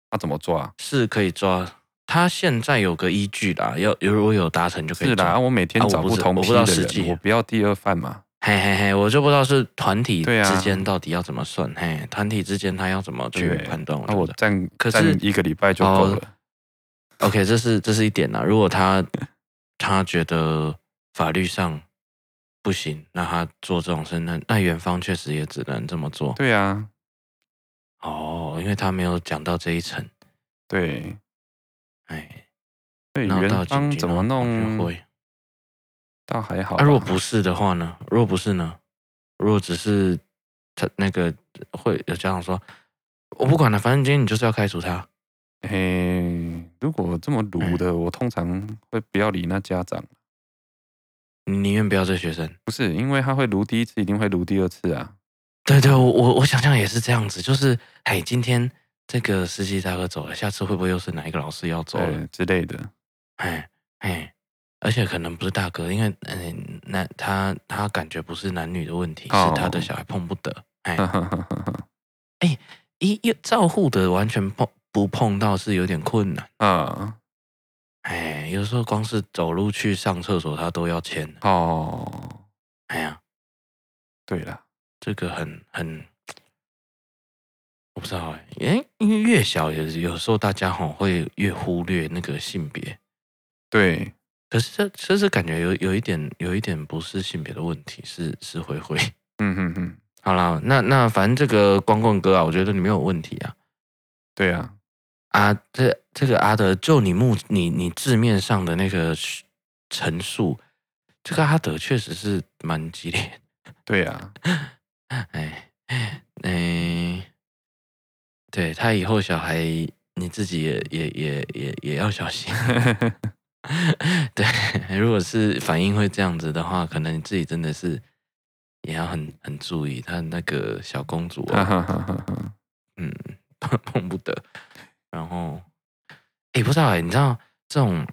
他怎么抓？是可以抓，他现在有个依据啦，要如果有达成就可以抓。是啦，我每天找不同批的人，我不要第二犯嘛。嘿嘿嘿，我就不知道是团体之间到底要怎么算，嘿，团体之间他要怎么去判断？那我站可是一个礼拜就够了。OK，这是这是一点啦。如果他他觉得法律上。不行，那他做这种事，那那元方确实也只能这么做。对啊，哦，因为他没有讲到这一层。对，哎，对，园方怎么弄？会，倒还好。那如果不是的话呢？如果不是呢？如果只是他那个会有家长说，我不管了，反正今天你就是要开除他。嘿，如果这么鲁的，我通常会不要理那家长。你宁愿不要这学生，不是因为他会卢第一次，一定会卢第二次啊。对对，我我我想象也是这样子，就是哎，今天这个司机大哥走了，下次会不会又是哪一个老师要走了之类的？哎哎，而且可能不是大哥，因为嗯，那他他感觉不是男女的问题，是他的小孩碰不得。哎 (laughs) 哎，一一照护的完全碰不碰到是有点困难啊。哎，有时候光是走路去上厕所，他都要签哦。哎呀，对了，这个很很，我不知道哎，因为越小有有时候大家吼会越忽略那个性别。对，可是这这是感觉有有一点有一点不是性别的问题，是是灰灰。(laughs) 嗯哼哼，好啦，那那反正这个光棍哥啊，我觉得你没有问题啊。对啊。啊，这这个阿德，就你目你你字面上的那个陈述，这个阿德确实是蛮激烈。对、啊，(laughs) 哎哎，对他以后小孩，你自己也也也也也要小心。(laughs) 对，如果是反应会这样子的话，可能你自己真的是也要很很注意。他那个小公主啊，(laughs) 嗯，碰不得。然后，哎，不知道哎，你知道这种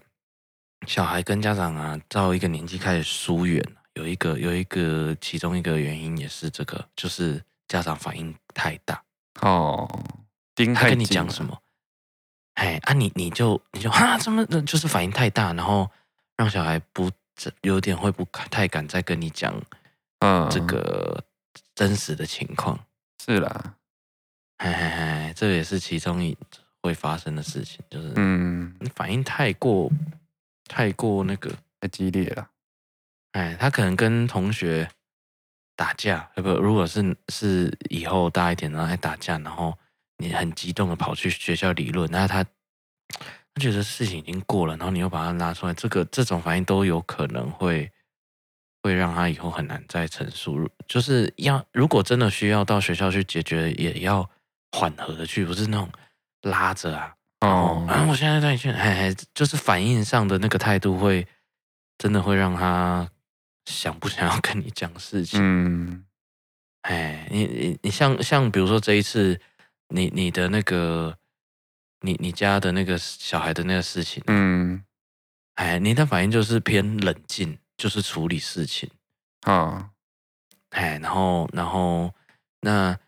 小孩跟家长啊，到一个年纪开始疏远，有一个有一个其中一个原因也是这个，就是家长反应太大哦。他跟你讲什么？哎啊你，你你就你就啊，怎么就是反应太大，然后让小孩不有点会不太敢再跟你讲，嗯，这个真实的情况是啦，嘿嘿嘿，这也是其中一。会发生的事情就是，嗯，你反应太过，太过那个太激烈了。哎，他可能跟同学打架，不，如果是是以后大一点，然后还打架，然后你很激动的跑去学校理论，那他他觉得事情已经过了，然后你又把他拉出来，这个这种反应都有可能会会让他以后很难再陈述。就是要如果真的需要到学校去解决，也要缓和的去，不是那种。拉着啊，哦，然后我现在在劝，嘿嘿，就是反应上的那个态度会，真的会让他想不想要跟你讲事情。嗯，哎，你你你像像比如说这一次，你你的那个，你你家的那个小孩的那个事情，嗯，哎，你的反应就是偏冷静，就是处理事情啊，哎，然后然后那。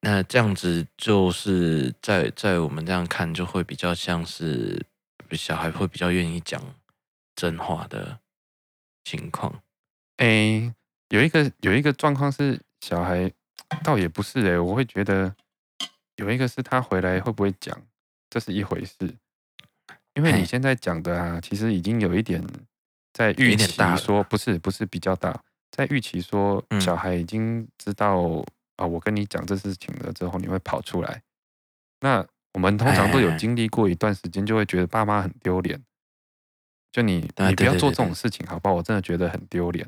那这样子就是在在我们这样看，就会比较像是小孩会比较愿意讲真话的情况。哎，有一个有一个状况是小孩倒也不是哎，我会觉得有一个是他回来会不会讲，这是一回事。因为你现在讲的啊，其实已经有一点在预期说不是不是比较大，在预期说小孩已经知道。啊，我跟你讲这事情了之后，你会跑出来。那我们通常都有经历过一段时间，就会觉得爸妈很丢脸。就你，你不要做这种事情，好不好？我真的觉得很丢脸。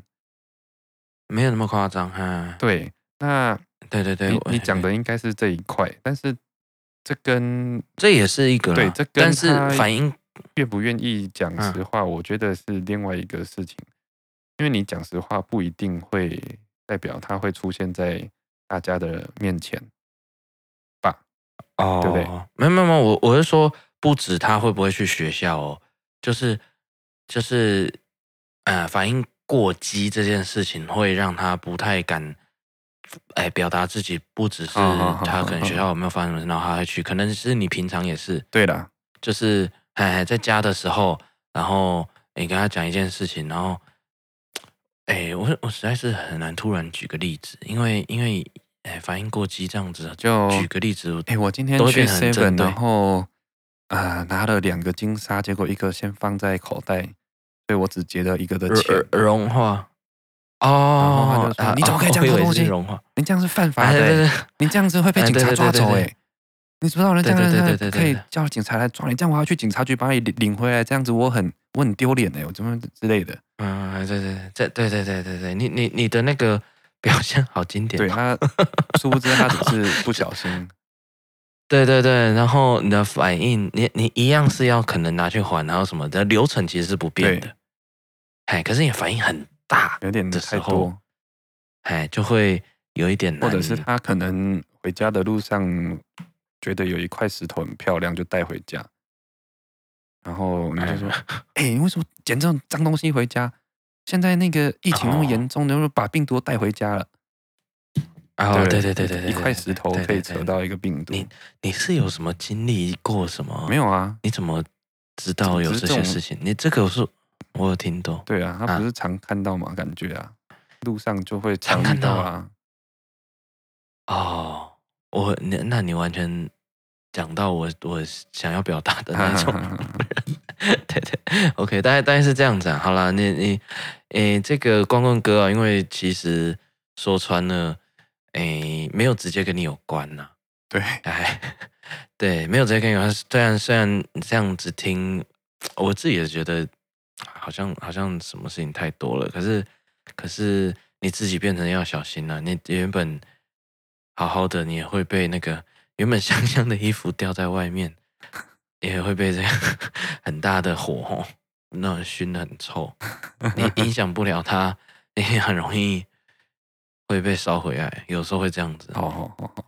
没有那么夸张哈。对，那对对对，你你讲的应该是这一块，但是这跟这也是一个对，这跟但是反应愿不愿意讲实话，我觉得是另外一个事情。因为你讲实话不一定会代表他会出现在大家的面前吧？哦，对不对？没有没有没有，我我是说，不止他会不会去学校哦，就是就是呃，反应过激这件事情会让他不太敢哎表达自己，不只是他可能学校有没有发生什么事，然后他会去，可能是你平常也是对的，就是哎在家的时候，然后你跟他讲一件事情，然后。哎，我我实在是很难突然举个例子，因为因为哎反应过激这样子，就举个例子。哎，我今天去 seven，然后啊、呃、拿了两个金沙，结果一个先放在口袋，所以我只结了一个的钱。融化哦，啊、你怎么可以这样偷东西？融化，你这样是犯法的，对对对，你这样子会被警察抓走哎。你知道人家可以叫警察来抓你，这样我要去警察局把你领领回来，这样子我很我很丢脸哎，我怎么之类的。嗯，对对对，对对对对对，你你你的那个表现好经典。对他，殊不知他只是不小心。(laughs) 对对对，然后你的反应，你你一样是要可能拿去还，然后什么的流程其实是不变的。哎，可是你反应很大，有点太多，哎，就会有一点难。或者是他可能回家的路上。觉得有一块石头很漂亮，就带回家。然后你就说：“哎、欸，你为什么捡这种脏东西回家？现在那个疫情那么严重，能不能把病毒带回家了？”哦，对对对对对，一块石头可以扯到一个病毒。你你是有什么经历过什么？没有啊？你怎么知道有这些事情？你这个是我有听懂。对啊，他不是常看到吗？感觉啊，路上就会常看到啊。哦。我那那你完全讲到我我想要表达的那种 (laughs) (laughs) 对对，OK，大概大概是这样子啊。好了，你你诶，这个光棍哥啊，因为其实说穿了，诶，没有直接跟你有关呐。对，哎，对，没有直接跟你有关。虽然虽然这样子听，我自己也觉得好像好像什么事情太多了。可是可是你自己变成要小心了。你原本。好好的，你也会被那个原本香香的衣服掉在外面，也会被这样很大的火吼，那熏的很臭。你影响不了它，你很容易会被烧回来。有时候会这样子。哦哦哦。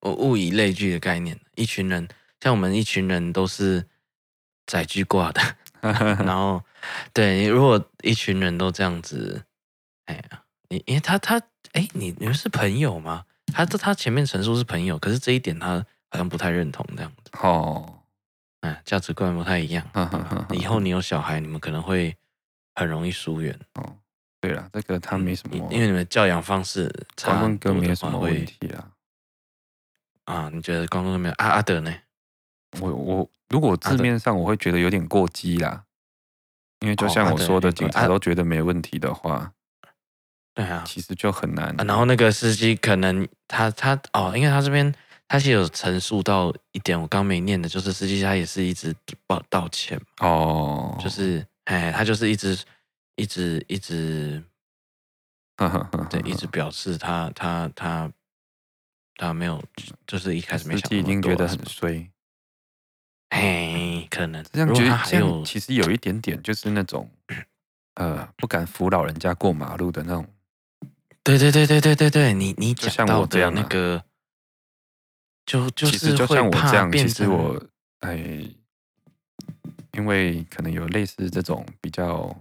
我物以类聚的概念，一群人像我们一群人都是载具挂的，(laughs) 然后对，如果一群人都这样子，哎呀，你因为他他。哎，你你们是朋友吗？他他前面陈述是朋友，可是这一点他好像不太认同这样子。哦，哎，价值观不太一样。以后你有小孩，你们可能会很容易疏远。哦，对了，这个他没什么，因为你们教养方式差光棍哥没什么问题啊。啊，你觉得光棍哥没有？阿阿德呢？我我如果字面上我会觉得有点过激啦，因为就像我说的，警察都觉得没问题的话。对啊，其实就很难。然后那个司机可能他他哦，因为他这边他是有陈述到一点，我刚没念的，就是司机他也是一直道道歉哦，就是哎，他就是一直一直一直，(laughs) 对，一直表示他他他他没有，就是一开始没想，已经觉得很衰。哎，可能这样觉得还有，其实有一点点就是那种呃，不敢扶老人家过马路的那种。对对对对对对对，你你讲到的那个，就就是就像我这样，其实我哎，因为可能有类似这种比较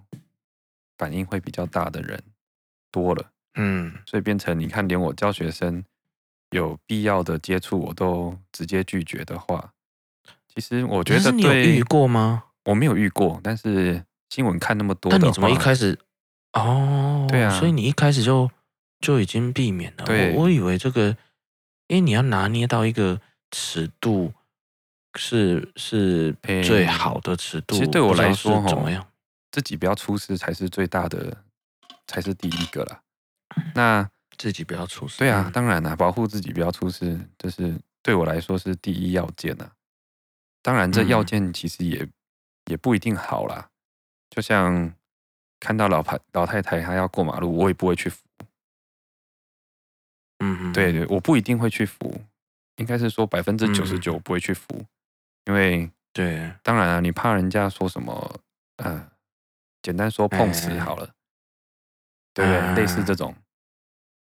反应会比较大的人多了，嗯，所以变成你看，连我教学生有必要的接触，我都直接拒绝的话，其实我觉得你有遇过吗？我没有遇过，但是新闻看那么多，那你怎么一开始？哦，对啊，所以你一开始就。就已经避免了。对我我以为这个，因为你要拿捏到一个尺度是是最好的尺度。其实对我来说，怎么样，自己不要出事才是最大的，才是第一个啦。(clears throat) 那自己不要出事，对啊，当然啦，保护自己不要出事，这是对我来说是第一要件呐、啊。当然，这要件其实也、嗯、也不一定好啦。就像看到老太老太太她要过马路，我也不会去扶。嗯，对对，我不一定会去扶，应该是说百分之九十九不会去扶，嗯、因为对，当然啊，你怕人家说什么，呃，简单说碰瓷好了，对不对？类似这种，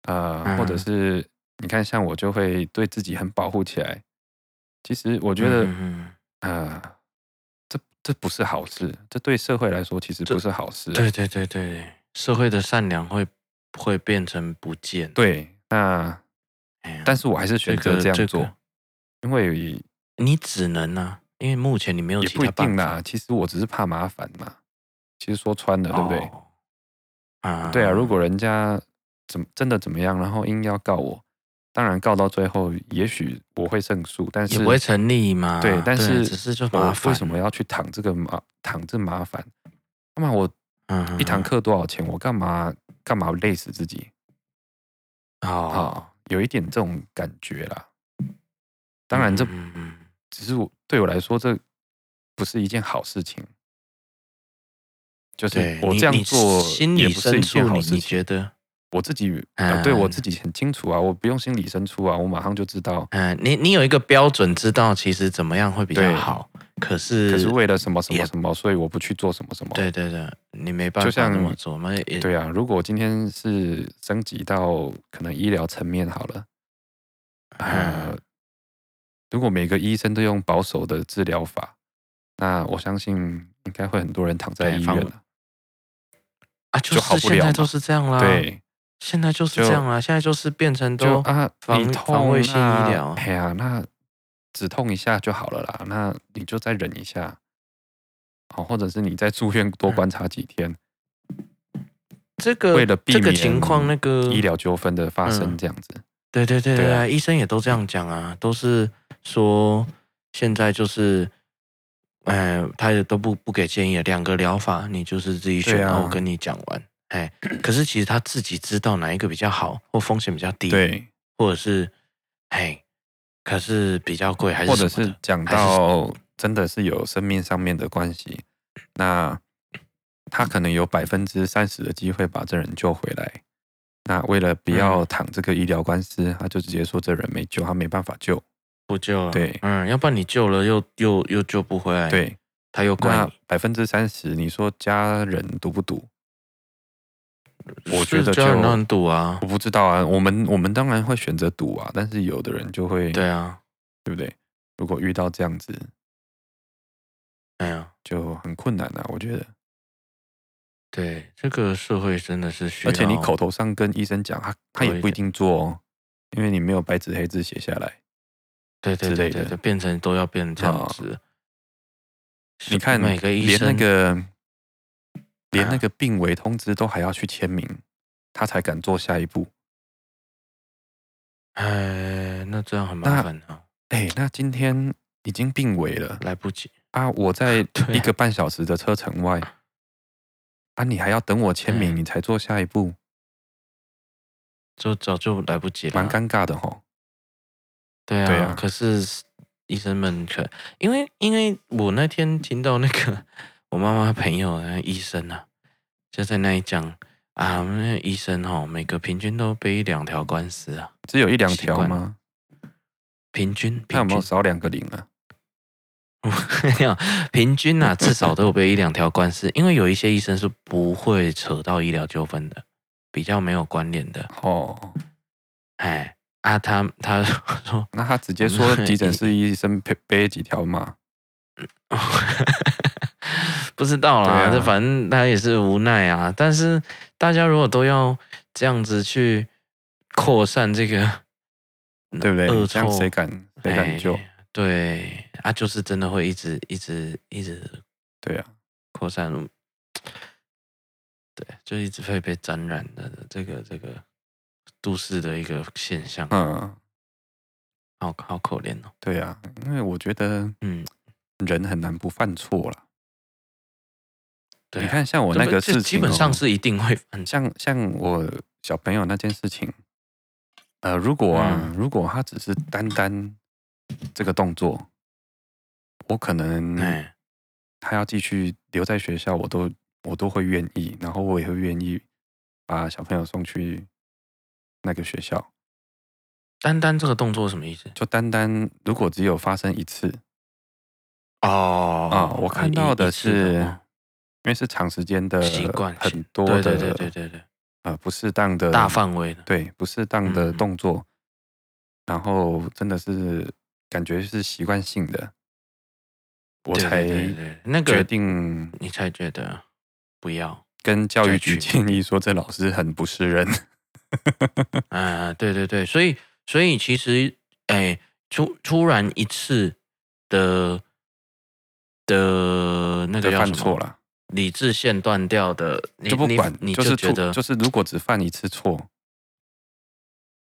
呃，或者是你看，像我就会对自己很保护起来。其实我觉得，呃，这这不是好事，这对社会来说其实不是好事。对对对对，社会的善良会会变成不见。对。那，但是我还是选择这样做，这个、因为你只能啊，因为目前你没有其他办法。也不一定啦，其实我只是怕麻烦嘛。其实说穿了，对不对？哦、啊，对啊。如果人家怎么真的怎么样，然后硬要告我，当然告到最后，也许我会胜诉，但是也不会成立嘛。对，但是只是就麻烦。为什么要去躺这个麻躺这麻烦？那么我一堂课多少钱？我干嘛干嘛累死自己？好好，有一点这种感觉啦。当然，这只是我对我来说，这不是一件好事情。就是我这样做，心里深处也不是一件好事情。你觉得我自己对我自己很清楚啊，我不用心理深处啊，我马上就知道。嗯，你你有一个标准，知道其实怎么样会比较好。可是，可是为了什么什么什么，所以我不去做什么什么。对对对，你没办法那么做嘛？对啊，如果今天是升级到可能医疗层面好了，呃，如果每个医生都用保守的治疗法，那我相信应该会很多人躺在医院了。啊，就是现在都是这样啦。对，现在就是这样啊，现在就是变成都啊，防防卫性医疗。哎呀，那。止痛一下就好了啦，那你就再忍一下，好，或者是你在住院多观察几天，这个为了避免情况那个医疗纠纷的发生，这样子。对对对对啊，医生也都这样讲啊，都是说现在就是，哎，他也都不不给建议，两个疗法你就是自己选，我跟你讲完，哎，可是其实他自己知道哪一个比较好，或风险比较低，对，或者是，哎。可是比较贵，还是或者是讲到真的是有生命上面的关系，那他可能有百分之三十的机会把这人救回来。那为了不要躺这个医疗官司，他就直接说这人没救，他没办法救，不救了。对，嗯，要不然你救了又又又救不回来。对，他又怪百分之三十，你说家人赌不赌？我觉得就很赌啊，我不知道啊。我们我们当然会选择赌啊，但是有的人就会对啊，对不对？如果遇到这样子，哎呀，就很困难啊。我觉得，对这个社会真的是需要，而且你口头上跟医生讲，他他也不一定做哦，因为你没有白纸黑字写下来，对对对对，就变成都要变成这样子。你看每个医生那个。连那个病危通知都还要去签名，他才敢做下一步。哎，那这样很麻烦啊！哎，那今天已经病危了，来不及啊！我在 (laughs) 一个半小时的车程外，啊，你还要等我签名，你才做下一步，就早就来不及了，蛮尴尬的吼。对啊，可是医生们可因为因为我那天听到那个。我妈妈朋友那医生啊，就在那里讲啊，那医生哦，每个平均都背一两条官司啊，只有一两条吗？平均，他有没有少两个零啊？(laughs) 没有，平均啊，至少都有背一两条官司，(laughs) 因为有一些医生是不会扯到医疗纠纷的，比较没有关联的哦。哎啊，他他说，(laughs) 那他直接说急诊室医生背背几条嘛？不知道啦，这、啊、反正他也是无奈啊。但是大家如果都要这样子去扩散这个，对不对？恶臭谁敢谁敢救？哎、对啊，就是真的会一直一直一直对啊扩散，对，就一直会被沾染的这个这个都市的一个现象。嗯，好好可怜哦。对啊，因为我觉得嗯，人很难不犯错了。对啊、你看，像我那个事情，基本上是一定会很像像我小朋友那件事情。呃，如果啊，嗯、如果他只是单单这个动作，我可能他要继续留在学校，我都我都会愿意，然后我也会愿意把小朋友送去那个学校。单单这个动作什么意思？就单单如果只有发生一次，哦啊，我看到的是，因为是长时间的习惯，很多的，对对对对对，呃，不适当的大范围的，对，不适当的动作，嗯、然后真的是感觉是习惯性的，我才那个决定，你才觉得不要跟教育局建议说，这老师很不是人。(laughs) 啊，对对对，所以。所以其实，哎，突突然一次的的那个？犯错了，理智线断掉的，就不管，你就是觉得就是如果只犯一次错，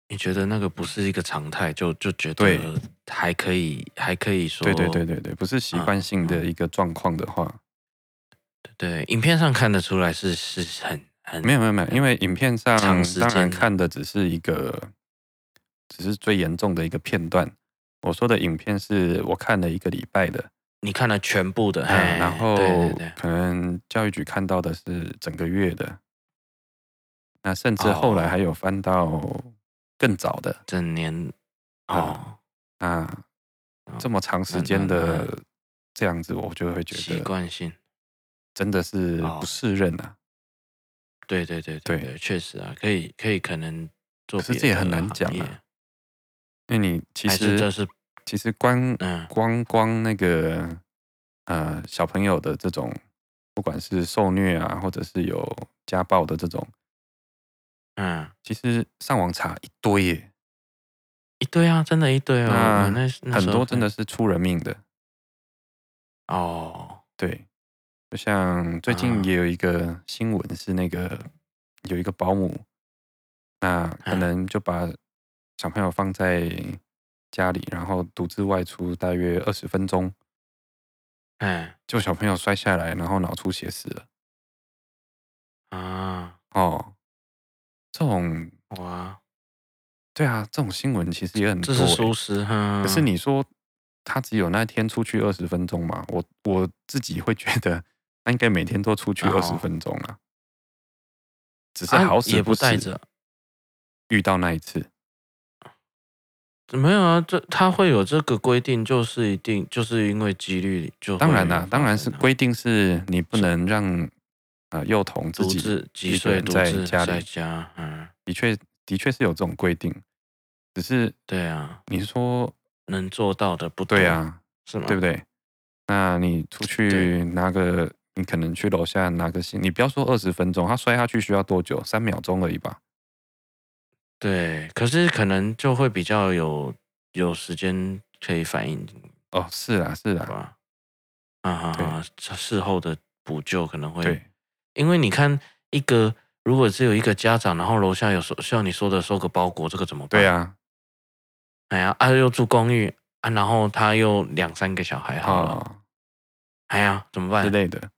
你觉得那个不是一个常态，就就觉得还可以，还可以说，对对对对对，不是习惯性的一个状况的话，对，影片上看得出来是是很很没有没有没有，因为影片上当然看的只是一个。只是最严重的一个片段。我说的影片是我看了一个礼拜的，你看了全部的，嗯、然后可能教育局看到的是整个月的，那甚至后来还有翻到更早的。整年哦。那这么长时间的这样子，我就会觉得习惯性。真的是不适任啊。对对对对，对，确实啊，可以可以可能做，可是这也很难讲啊。因为你其实这是其实光光光那个呃小朋友的这种，不管是受虐啊，或者是有家暴的这种，嗯，其实上网查一堆耶，一堆啊，真的一堆啊，那很多真的是出人命的。哦，对，就像最近也有一个新闻是那个有一个保姆，那可能就把。小朋友放在家里，然后独自外出大约二十分钟，哎，就小朋友摔下来，然后脑出血死了。啊，哦，这种哇，对啊，这种新闻其实也很多。可是你说他只有那天出去二十分钟嘛？我我自己会觉得他应该每天都出去二十分钟啊，只是好死不死遇到那一次。没有啊，这他会有这个规定，就是一定就是因为几率就当然啦，当然是规定是你不能让呃幼童自己几岁在家里家，嗯，的确的确是有这种规定，只是对啊，你说能做到的不对啊，是吗？对不对？那你出去拿个，你可能去楼下拿个信，你不要说二十分钟，他摔下去需要多久？三秒钟而已吧。对，可是可能就会比较有有时间可以反应哦，是啊，是啊，啊啊，事后的补救可能会，因为你看一个，如果只有一个家长，然后楼下有收像你说的收个包裹，这个怎么办？对啊，哎呀，啊又住公寓啊，然后他又两三个小孩，好了，哦、哎呀，怎么办？之类的，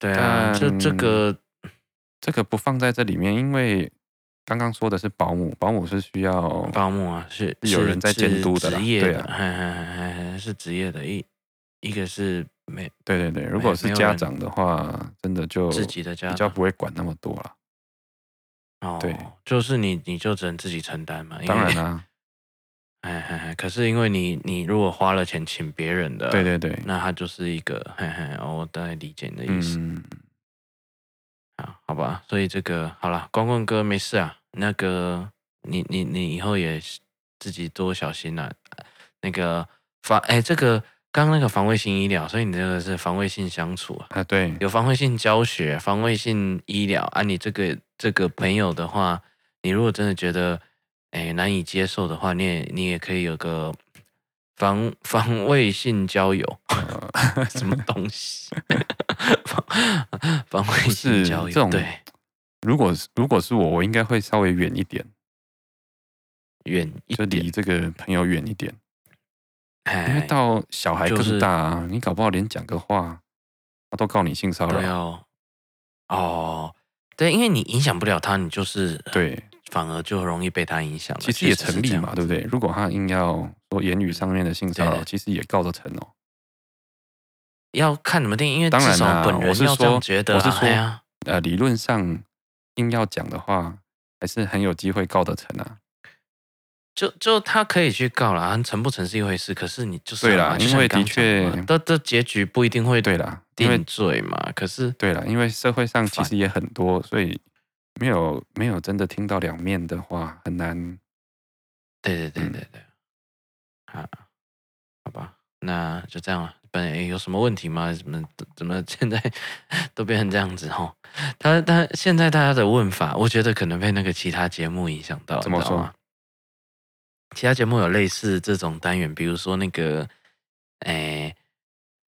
对啊，这这个这个不放在这里面，因为。刚刚说的是保姆，保姆是需要保姆啊，是有人在监督的，职业的，对是职业的，一一个是没，对对对，如果是家长的话，真的就自己的家长比较不会管那么多了。哦，对，就是你你就只能自己承担嘛，当然啦，哎哎哎，可是因为你你如果花了钱请别人的，对对对，那他就是一个嘿嘿，我大概理解你的意思。嗯好吧，所以这个好了，光棍哥没事啊。那个，你你你以后也自己多小心啊。那个防哎，这个刚刚那个防卫性医疗，所以你这个是防卫性相处啊。啊，对，有防卫性教学、防卫性医疗啊。你这个这个朋友的话，你如果真的觉得哎难以接受的话，你也你也可以有个。防防卫性交友，(laughs) 什么东西？(laughs) 防防卫性交友，对。如果是如果是我，我应该会稍微远一点，远就离这个朋友远一点。因为到小孩更大啊，你搞不好连讲个话，他都告你性骚扰。哦，对，因为你影响不了他，你就是对反而就容易被他影响。其实也成立嘛，对不对？如果他硬要说言语上面的性骚扰，其实也告得成哦。要看什么定，因为当然啦，本人我是说，觉得我是说，啊、呃，理论上硬要讲的话，还是很有机会告得成啊。就就他可以去告啦，成不成是一回事。可是你就是对啦，因为的确，的的结局不一定会对啦，定罪嘛。可是对啦，因为社会上其实也很多，所以没有没有真的听到两面的话，很难。对对对对对，啊、嗯，好吧，那就这样了。本来有什么问题吗？怎么怎么现在 (laughs) 都变成这样子哦？他他现在大家的问法，我觉得可能被那个其他节目影响到，怎么说？其他节目有类似这种单元，比如说那个，诶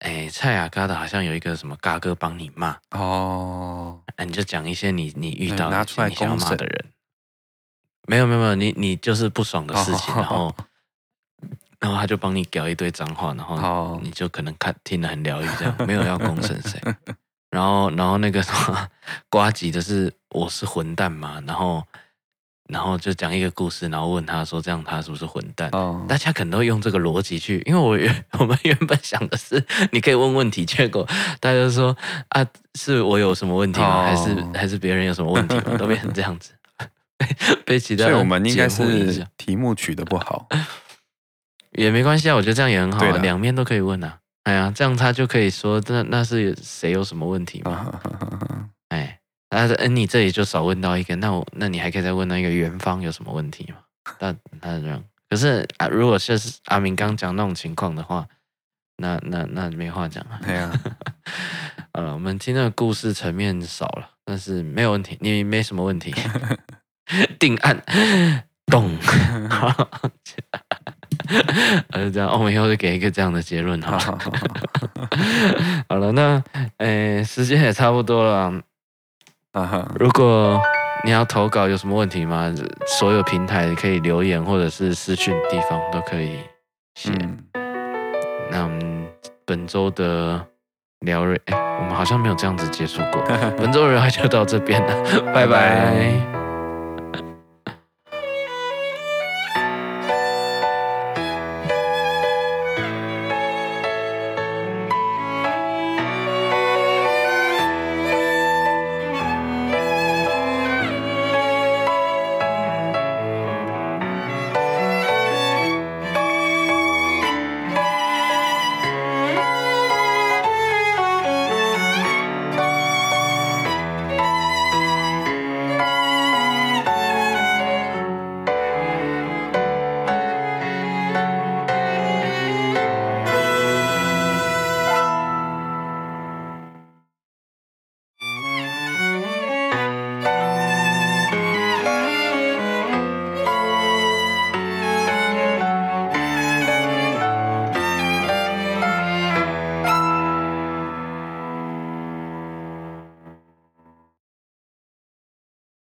诶，蔡雅嘎的，好像有一个什么嘎哥帮你骂哦，哎，你就讲一些你你遇到拿出来想要骂的人，没有没有没有，你你就是不爽的事情，然后然后他就帮你屌一堆脏话，然后你就可能看听得很疗愈，这样 (laughs) 没有要公审谁，然后然后那个什么瓜吉的是我是混蛋嘛，然后。然后就讲一个故事，然后问他说：“这样他是不是混蛋？” oh. 大家可能都用这个逻辑去，因为我原 (laughs) 我们原本想的是你可以问问题，结果大家就说：“啊，是我有什么问题吗？还是还是别人有什么问题吗？” (laughs) 都变成这样子，被其他。所以我们应该是题目取得不好，也没关系啊。我觉得这样也很好，啊两面都可以问啊。哎呀，这样他就可以说：“那那是谁有什么问题吗？”哎。啊，嗯，你这里就少问到一个，那我那你还可以再问到一个元芳有什么问题吗？那那这样，可是啊，如果是阿明刚讲那种情况的话，那那那没话讲啊。对啊，(laughs) 呃，我们听的故事层面少了，但是没有问题，你没什么问题，(laughs) 定案，懂。(laughs) 呃，这样，我们以后就给一个这样的结论好了。(laughs) (laughs) 好了，那诶，时间也差不多了。啊哈！如果你要投稿，有什么问题吗？所有平台可以留言或者是私讯地方都可以写。嗯、那我们本周的聊瑞，哎，我们好像没有这样子结束过。(laughs) 本周的聊就到这边了。拜拜。